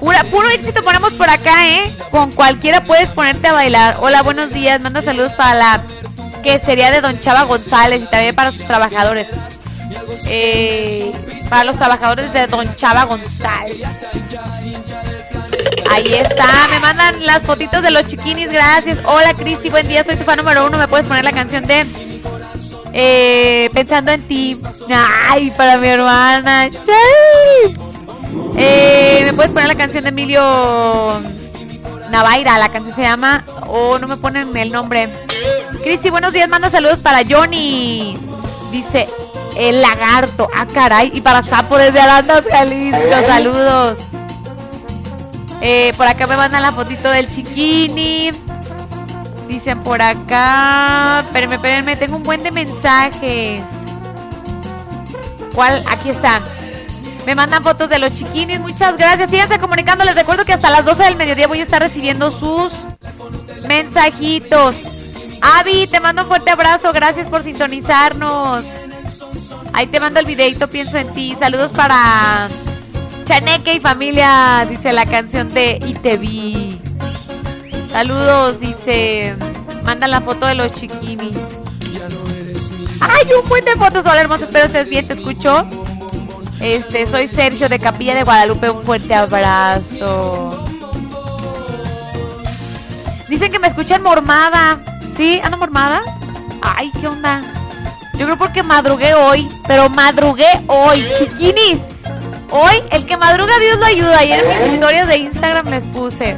Pura, puro éxito ponemos por acá, ¿eh? Con cualquiera puedes ponerte a bailar. Hola, buenos días. Manda saludos para la que sería de Don Chava González y también para sus trabajadores. Eh, para los trabajadores de Don Chava González. Ahí está, me mandan las fotitos de los chiquinis, gracias. Hola Cristi, buen día, soy tu fan número uno. ¿Me puedes poner la canción de eh, pensando en ti. Ay, para mi hermana. Eh, ¿Me puedes poner la canción de Emilio Navaira? La canción se llama. Oh, no me ponen el nombre. Cristi, buenos días. Manda saludos para Johnny. Dice el lagarto. Ah, caray. Y para Sapo desde Arandas, Jalisco. Saludos. Eh, por acá me mandan la fotito del chiquini. Dicen por acá. Espérenme, espérenme, tengo un buen de mensajes. ¿Cuál? Aquí están. Me mandan fotos de los chiquinis. Muchas gracias. Síganse comunicando. Les recuerdo que hasta las 12 del mediodía voy a estar recibiendo sus mensajitos. Avi, te mando un fuerte abrazo. Gracias por sintonizarnos. Ahí te mando el videito, pienso en ti. Saludos para Chaneque y familia, dice la canción de vi. Saludos, dice. Mandan la foto de los chiquinis. ¡Ay, un buen de fotos! Hola. Espero estés bien. ¿Te escucho? Este, soy Sergio de Capilla de Guadalupe. Un fuerte abrazo. Dicen que me escuchan mormada. ¿Sí? ¿Ando mormada? Ay, ¿qué onda? Yo creo porque madrugué hoy. Pero madrugué hoy, chiquinis. Hoy, el que madruga, Dios lo ayuda. Ayer en mis historias de Instagram les puse.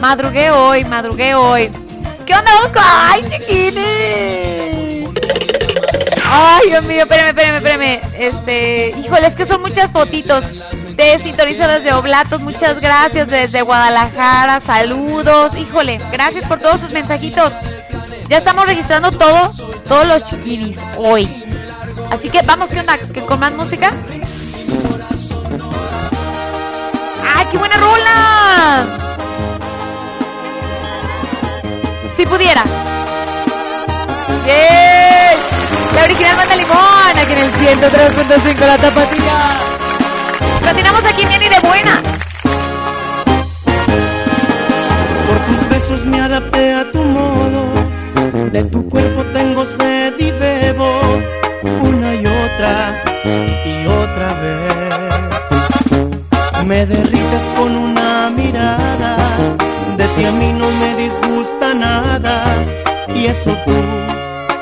Madrugué hoy, madrugué hoy. ¿Qué onda? Vamos con... ¡Ay, chiquini! Ay, Dios mío, espérame, espérame, espérame. Este, híjole, es que son muchas fotitos. Te sintonizo desde Oblatos, muchas gracias. Desde Guadalajara, saludos. Híjole, gracias por todos sus mensajitos. Ya estamos registrando todos, todos los chiquinis hoy. Así que vamos, ¿qué onda? ¿Que con más música? ¡Ay, qué buena rola! Si pudiera. ¡Yay! La original banda Limón, aquí en el 103.5 La Tapatía. Continuamos aquí bien y de buenas. Por tus besos me adapté a tu modo. De tu cuerpo tengo sed y bebo una y otra y otra vez. Me derrites con una mirada. De ti a mí no me disgusta nada. Y eso tú,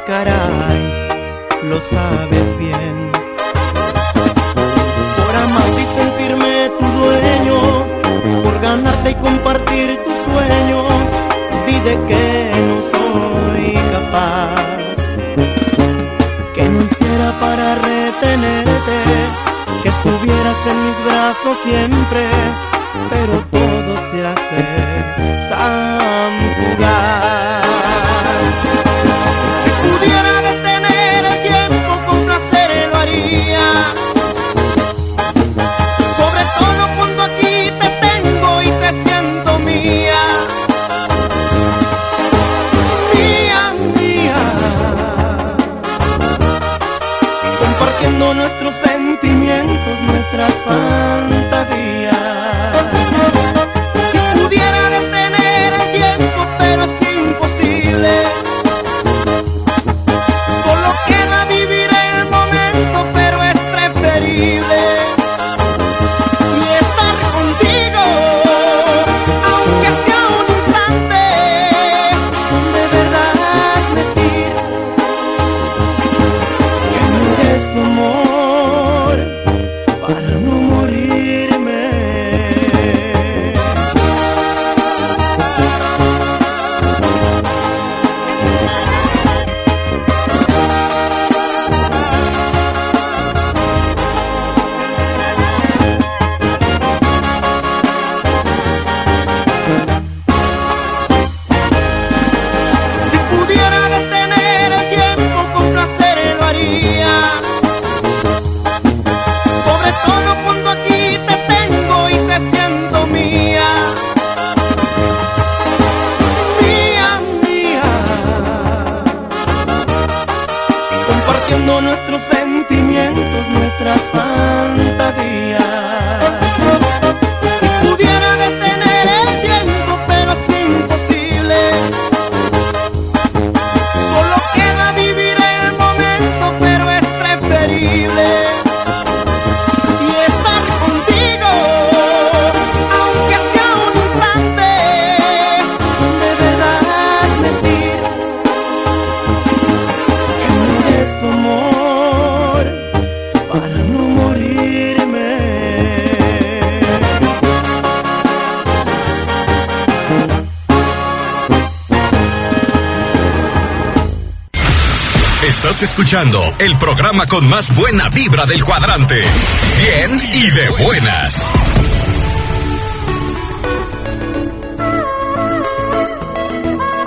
caray, lo sabes bien. Por amarte y sentirme tu dueño, por ganarte y compartir tu sueño, vi de que para retenerte, que estuvieras en mis brazos siempre, pero todo se hace tan fugaz. Nuestras el programa con más buena vibra del cuadrante. Bien y de buenas.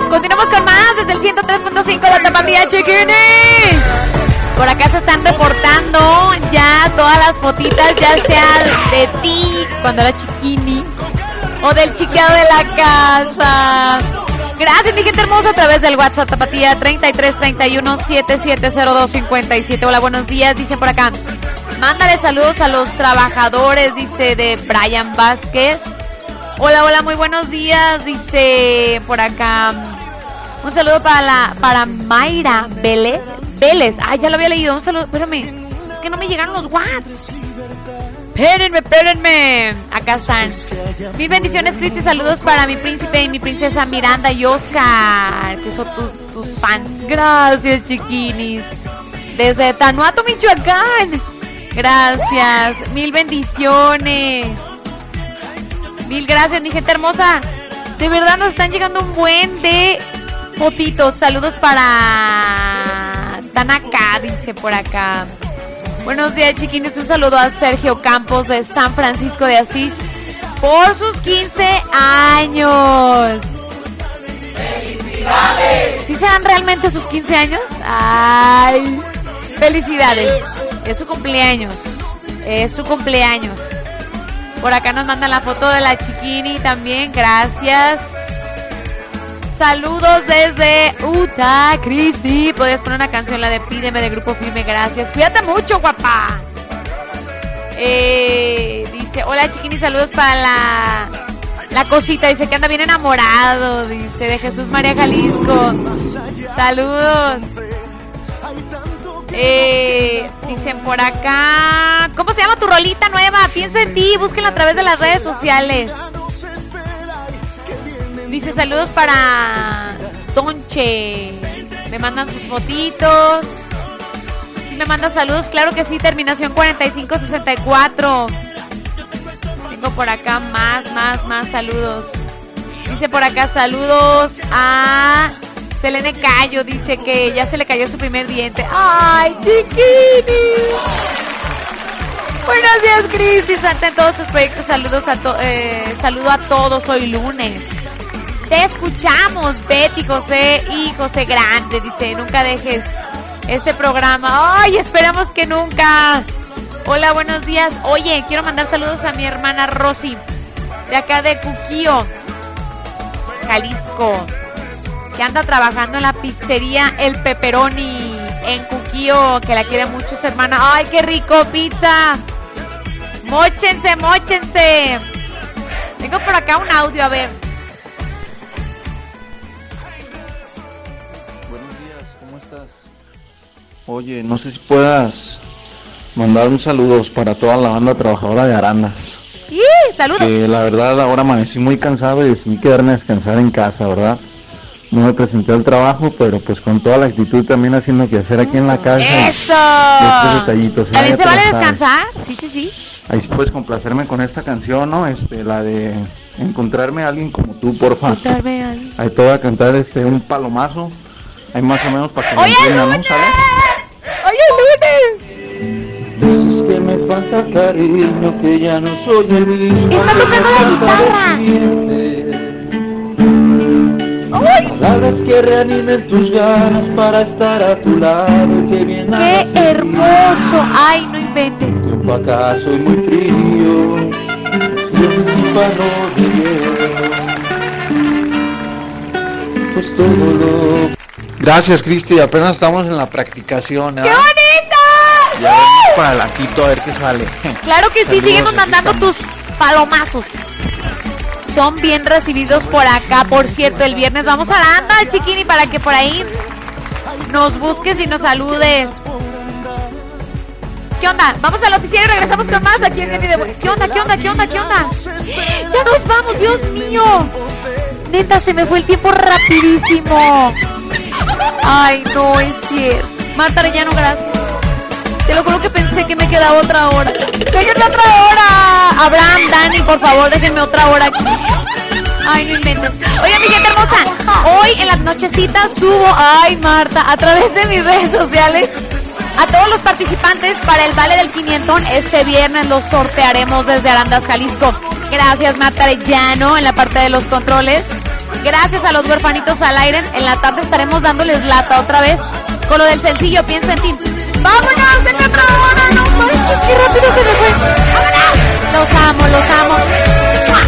Continuamos con más desde el 103.5 de Tapatía Chiquinis. Por acá se están reportando ya todas las fotitas, ya sea de ti cuando era chiquini o del chiqueado de la casa. Gracias, mi gente hermosa, a través del WhatsApp Tapatía 3331 770257. Hola, buenos días, dicen por acá. Mándale saludos a los trabajadores, dice de Brian Vázquez. Hola, hola, muy buenos días, dice por acá. Un saludo para la para Mayra Vélez. Vélez. Ah, ya lo había leído. Un saludo. Espérame. Es que no me llegaron los watts. Espérenme, espérenme. Acá están. Mil bendiciones, Cristi. Saludos para mi príncipe y mi princesa Miranda y Oscar, que son tu- tus fans. Gracias, chiquinis. Desde Tanuato, Michoacán. Gracias. Mil bendiciones. Mil gracias, mi gente hermosa. De verdad nos están llegando un buen de fotitos. Saludos para Tanaka, dice por acá. Buenos días, chiquines. Un saludo a Sergio Campos de San Francisco de Asís por sus 15 años. ¡Felicidades! ¿Sí serán realmente sus 15 años? ¡Ay! ¡Felicidades! Es su cumpleaños. Es su cumpleaños. Por acá nos mandan la foto de la chiquini también. Gracias. Saludos desde Utah, Cristi. Podrías poner una canción, la de Pídeme de Grupo Firme. Gracias. Cuídate mucho, guapa. Eh, dice, hola chiquini, saludos para la, cosita. Dice que anda bien enamorado. Dice, de Jesús María Jalisco. Saludos. Eh, dicen por acá. ¿Cómo se llama tu rolita nueva? Pienso en ti. Búsquenla a través de las redes sociales. Dice saludos para Tonche. Me mandan sus fotitos. Si me manda saludos, claro que sí. Terminación 4564. Tengo por acá más, más, más saludos. Dice por acá saludos a Selene Cayo. Dice que ya se le cayó su primer diente. ¡Ay, chiquini! Buenos días, Cristi. Santa en todos sus proyectos. Saludos a to eh, saludo a todos hoy lunes. Te escuchamos, Betty, José y José Grande. Dice, nunca dejes este programa. Ay, esperamos que nunca. Hola, buenos días. Oye, quiero mandar saludos a mi hermana Rosy, de acá de Cuquío, Jalisco, que anda trabajando en la pizzería El Pepperoni en Cuquío, que la quiere mucho su hermana. Ay, qué rico, pizza. Móchense, móchense. Tengo por acá un audio, a ver. Buenos días, ¿cómo estás? Oye, no sé si puedas mandar un saludos para toda la banda trabajadora de Arandas. ¡Y! ¡Saludos! Que la verdad ahora amanecí muy cansado y decidí quedarme a descansar en casa, ¿verdad? No me presenté al trabajo, pero pues con toda la actitud también haciendo que hacer aquí en la casa. ¡Eso! Estos detallitos. ¿eh? ¿También se vale descansar? Sí, sí, sí. Ahí sí puedes complacerme con esta canción, ¿no? Este, la de encontrarme a alguien como tú, porfa. Encontrarme a alguien. Ahí te voy a cantar este un palomazo. Ahí más o menos para que me ¡Hoy es entiendan, ¿no? es lunes! Dices que me falta cariño, que ya no soy el mismo. Está tocando la guitarra. decirte Palabras que reanimen tus ganas para estar a tu lado y que bien ¡Qué hermoso! ¡Ay, no inventes! Yo pa' acá soy muy frío, soy un tímpano de hielo. Pues todo lo... Gracias, Cristi. Apenas estamos en la practicación. ¿eh? ¡Qué bonito! Ya para adelantito a ver qué sale. Claro que sí, síguenos mandando tus palomazos. Son bien recibidos por acá. Por cierto, el viernes vamos a la anda, chiquini, para que por ahí nos busques y nos saludes. ¿Qué onda? Vamos al noticiero y regresamos con más aquí en Jenny de ¿Qué onda? ¿Qué onda? ¿Qué onda? ¿Qué onda? Ya nos vamos, Dios mío. Neta, se me fue el tiempo rapidísimo. Ay, no es cierto. Marta Arellano, gracias. Te lo juro que pensé que me quedaba otra hora. ¡Déjenme otra hora! Abraham, Dani, por favor, déjenme otra hora aquí. Ay, no inventes. Oye, mi gente hermosa, hoy en las nochecitas subo, ay, Marta, a través de mis redes sociales, a todos los participantes para el Vale del Quinientón. Este viernes los sortearemos desde Arandas, Jalisco. Gracias, Marta Arellano, en la parte de los controles. Gracias a los huerfanitos al aire. En la tarde estaremos dándoles lata otra vez con lo del sencillo Pienso en ti. ¡Vámonos! ¡Denme otra hora! ¡No manches! ¡Qué rápido se me fue! ¡Vámonos! Los amo, los amo. ¡Mua!